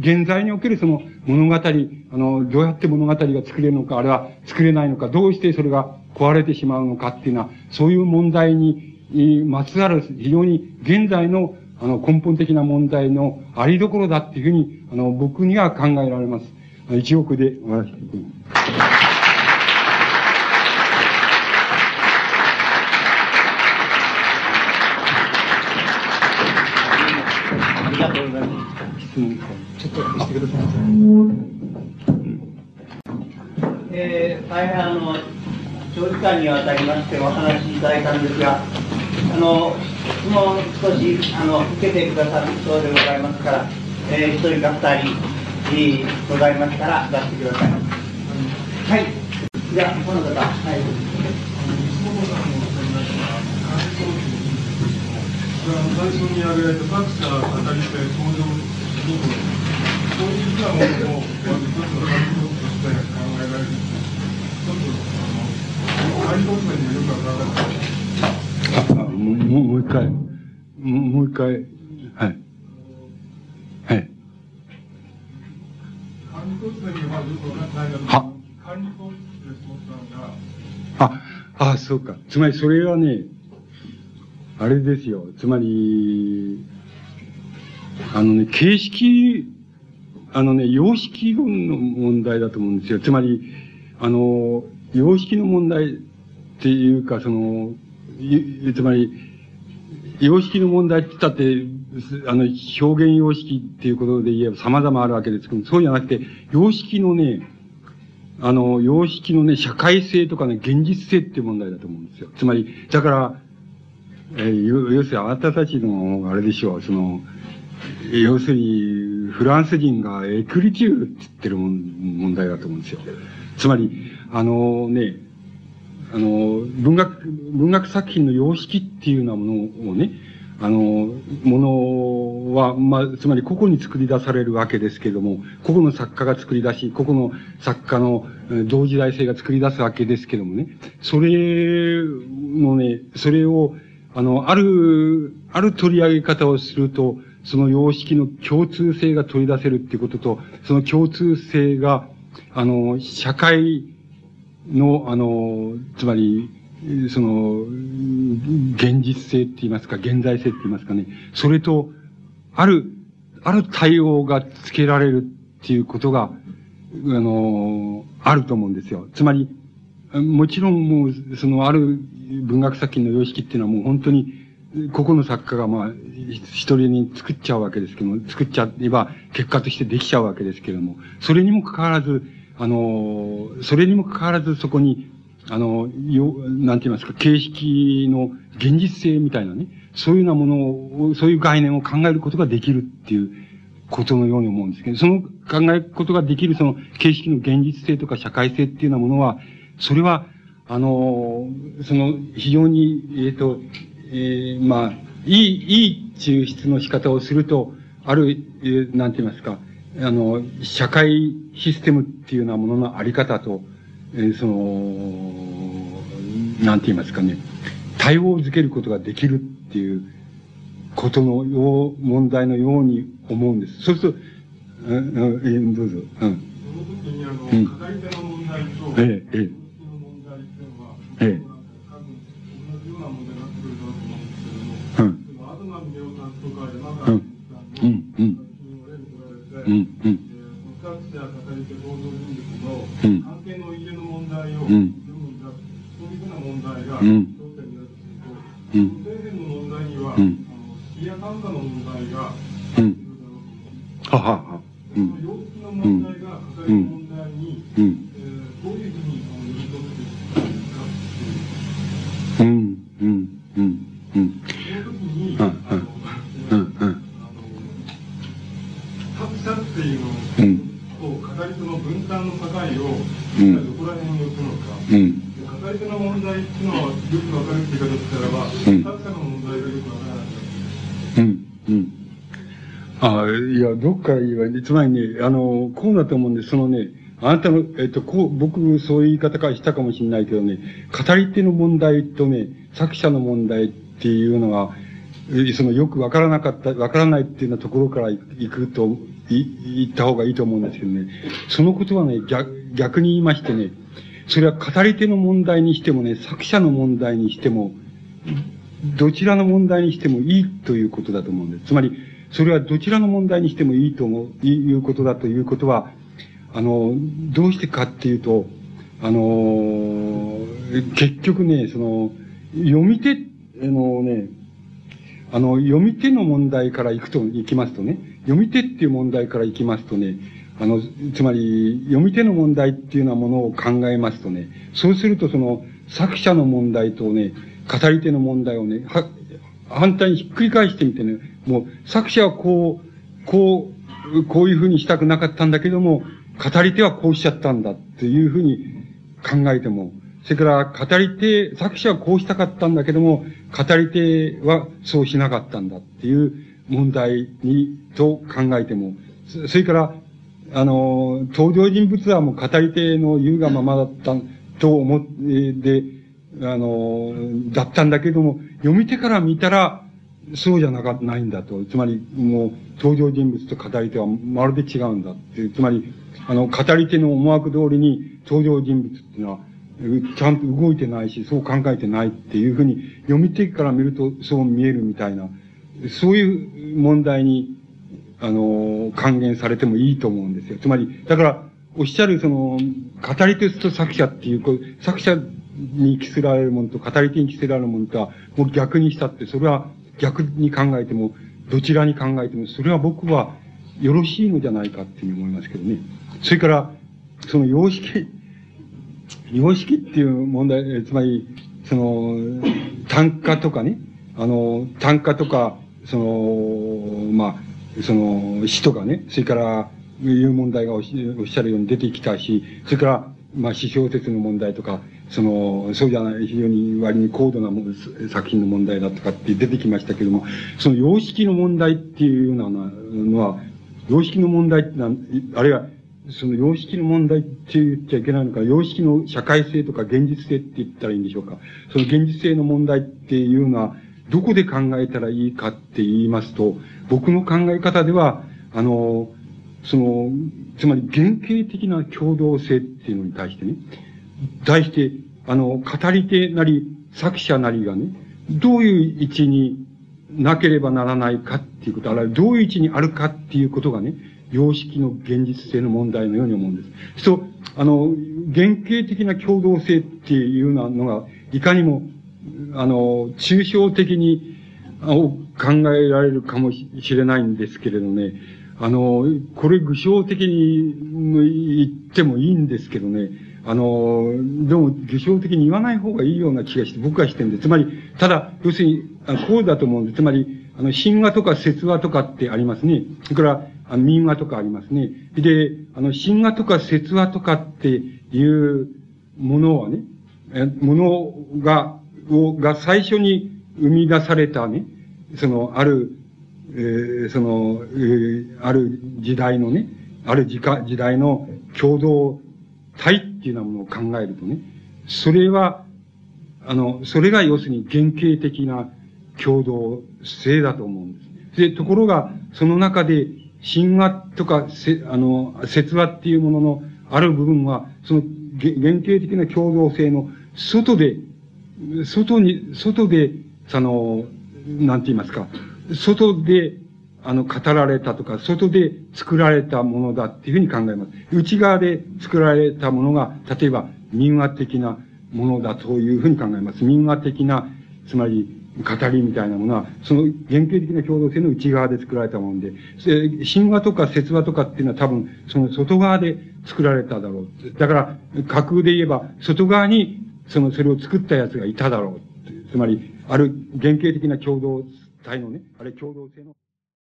現在におけるその物語、あの、どうやって物語が作れるのか、あるいは作れないのか、どうしてそれが壊れてしまうのかっていうのは、そういう問題に、まつわる非常に現在のあの根本的な問題のありどころだっていうふうに、あの、僕には考えられます。一億で終わらせてください。ちょっとしてください。えー、大変あの長時間にわたりましてお話しいただいたんですが、あの質問少しあの受けてくださるそうでございますから、えー、一人か二人、えー、ございましたら出してください。はい。じゃあこの方。はい。最初に挙げられた作者、語り手、登場そういうふうなものを、まず一つのとして考えられる。ちょっと、あの、解読面によくわからない。あ、もう、もう一回。もう一回。はい。はい。は。あ、あ、そうか。つまりそれはね、あれですよ。つまり、あのね、形式、あのね、様式論の問題だと思うんですよ。つまり、あの、様式の問題っていうか、その、つまり、様式の問題って言ったって、あの、表現様式っていうことで言えば様々あるわけですけど、そうじゃなくて、様式のね、あの、様式のね、社会性とかね、現実性っていう問題だと思うんですよ。つまり、だから、えー、要するにあなたたちの、あれでしょう、その、要するに、フランス人がエクリチュールって言ってる問題だと思うんですよ。つまり、あのね、あの、文学、文学作品の様式っていうようなものをね、あの、ものは、まあ、つまり個々に作り出されるわけですけれども、個々の作家が作り出し、個々の作家の同時代性が作り出すわけですけれどもね、それのね、それを、あの、ある、ある取り上げ方をすると、その様式の共通性が取り出せるっていうことと、その共通性が、あの、社会の、あの、つまり、その、現実性って言いますか、現在性って言いますかね、それと、ある、ある対応がつけられるっていうことが、あの、あると思うんですよ。つまり、もちろんもう、そのある文学作品の様式っていうのはもう本当に、個々の作家がまあ、一人に作っちゃうわけですけども、作っちゃえば結果としてできちゃうわけですけれども、それにもかかわらず、あの、それにもかかわらずそこに、あの、よ、なんて言いますか、形式の現実性みたいなね、そういうようなものを、そういう概念を考えることができるっていうことのように思うんですけど、その考えることができるその形式の現実性とか社会性っていうようなものは、それは、あの、その非常に、えっ、ー、と、えー、まあ、いい、いい抽出の仕方をすると、ある、えー、なんて言いますか、あの、社会システムっていうようなもののあり方と、えー、その、なんて言いますかね、対応づけることができるっていうことのよう、問題のように思うんです。そうすると、うん、うん、どうぞ。うん。その時に、あの、うん、語り手の問題と、ええ、ええ。ええ。多分、同じようんうん。うん、うん。うん、うん。作者、語り手、登場人物の関係の入れの問題を読むん。だ、そういうふうな問題が焦点になってくると、うん、底辺の問題には、うん、あの、死や看護の問題が、このか、うん、語り手の問題っていうのはよくわかるって言い方したらば、うん、作者の問題がよくわからない。うん、うん。あいや、どっから言えばいいつまりね、あの、こうだと思うんです。そのね、あなたの、えっと、こう、僕、そういう言い方からしたかもしれないけどね、語り手の問題とね、作者の問題っていうのは、そのよくわからなかった、わからないっていうようなところから行くと、言った方がいいと思うんですけどね。そのことはね、逆、逆に言いましてね、それは語り手の問題にしてもね、作者の問題にしても、どちらの問題にしてもいいということだと思うんです。つまり、それはどちらの問題にしてもいいと思う、いうことだということは、あの、どうしてかっていうと、あの、結局ね、その、読み手あのね、あの、読み手の問題から行くと、行きますとね、読み手っていう問題から行きますとね、あの、つまり、読み手の問題っていうようなものを考えますとね、そうするとその、作者の問題とね、語り手の問題をね、は、反対にひっくり返してみてね、もう、作者はこう、こう、こういうふうにしたくなかったんだけども、語り手はこうしちゃったんだっていうふうに考えても、それから語り手、作者はこうしたかったんだけども、語り手はそうしなかったんだっていう問題に、と考えても、それから、あの、登場人物はもう語り手の言うがままだったと思って、で、あの、だったんだけども、読み手から見たら、そうじゃなか、ないんだと。つまり、もう、登場人物と語り手はまるで違うんだっていう。つまり、あの、語り手の思惑通りに登場人物っていうのは、ちゃんと動いてないし、そう考えてないっていうふうに、読み手から見るとそう見えるみたいな、そういう問題に、あの、還元されてもいいと思うんですよ。つまり、だから、おっしゃるその、語り手と作者っていう、こう作者に着せられるものと語り手に着せられるものとは、もう逆にしたって、それは逆に考えても、どちらに考えても、それは僕はよろしいのじゃないかっていうふうに思いますけどね。それから、その様式、様式っていう問題、つまり、その、単価とかね、あの、単価とか、その、まあ、その、死とかね、それから、いう問題がおっしゃるように出てきたし、それから、まあ、詩小説の問題とか、その、そうじゃない、非常に割に高度な作品の問題だとかって出てきましたけども、その様式の問題っていうようなのは、様式の問題って、あるいは、その様式の問題って言っちゃいけないのか、様式の社会性とか現実性って言ったらいいんでしょうか。その現実性の問題っていうのは、どこで考えたらいいかって言いますと、僕の考え方では、あの、その、つまり原型的な共同性っていうのに対してね、対して、あの、語り手なり、作者なりがね、どういう位置になければならないかっていうこと、あるいはどういう位置にあるかっていうことがね、様式の現実性の問題のように思うんです。そう、あの、原型的な共同性っていうのが、いかにもあの、抽象的にを考えられるかもしれないんですけれどね、あの、これ具象的に言ってもいいんですけどね、あの、でも具象的に言わない方がいいような気がして、僕はしてるんで、つまり、ただ、要するに、こうだと思うんで。つまり、あの、神話とか説話とかってありますね。それから、あの民話とかありますね。で、あの、神話とか説話とかっていうものはね、ものが、を、が最初に生み出されたね、その、ある、えー、その、えー、ある時代のね、ある時間、時代の共同体っていうようなものを考えるとね、それは、あの、それが要するに原型的な共同性だと思うんです。で、ところが、その中で、神話とか、せ、あの、説話っていうもののある部分は、その原型的な共同性の外で、外に、外で、その、なんて言いますか、外で、あの、語られたとか、外で作られたものだっていうふうに考えます。内側で作られたものが、例えば民話的なものだというふうに考えます。民話的な、つまり、語りみたいなものは、その原型的な共同性の内側で作られたもので、神話とか説話とかっていうのは多分、その外側で作られただろう。だから、架空で言えば、外側に、その、それを作った奴がいただろう。つまり、ある典型的な共同体のね、あれ共同性の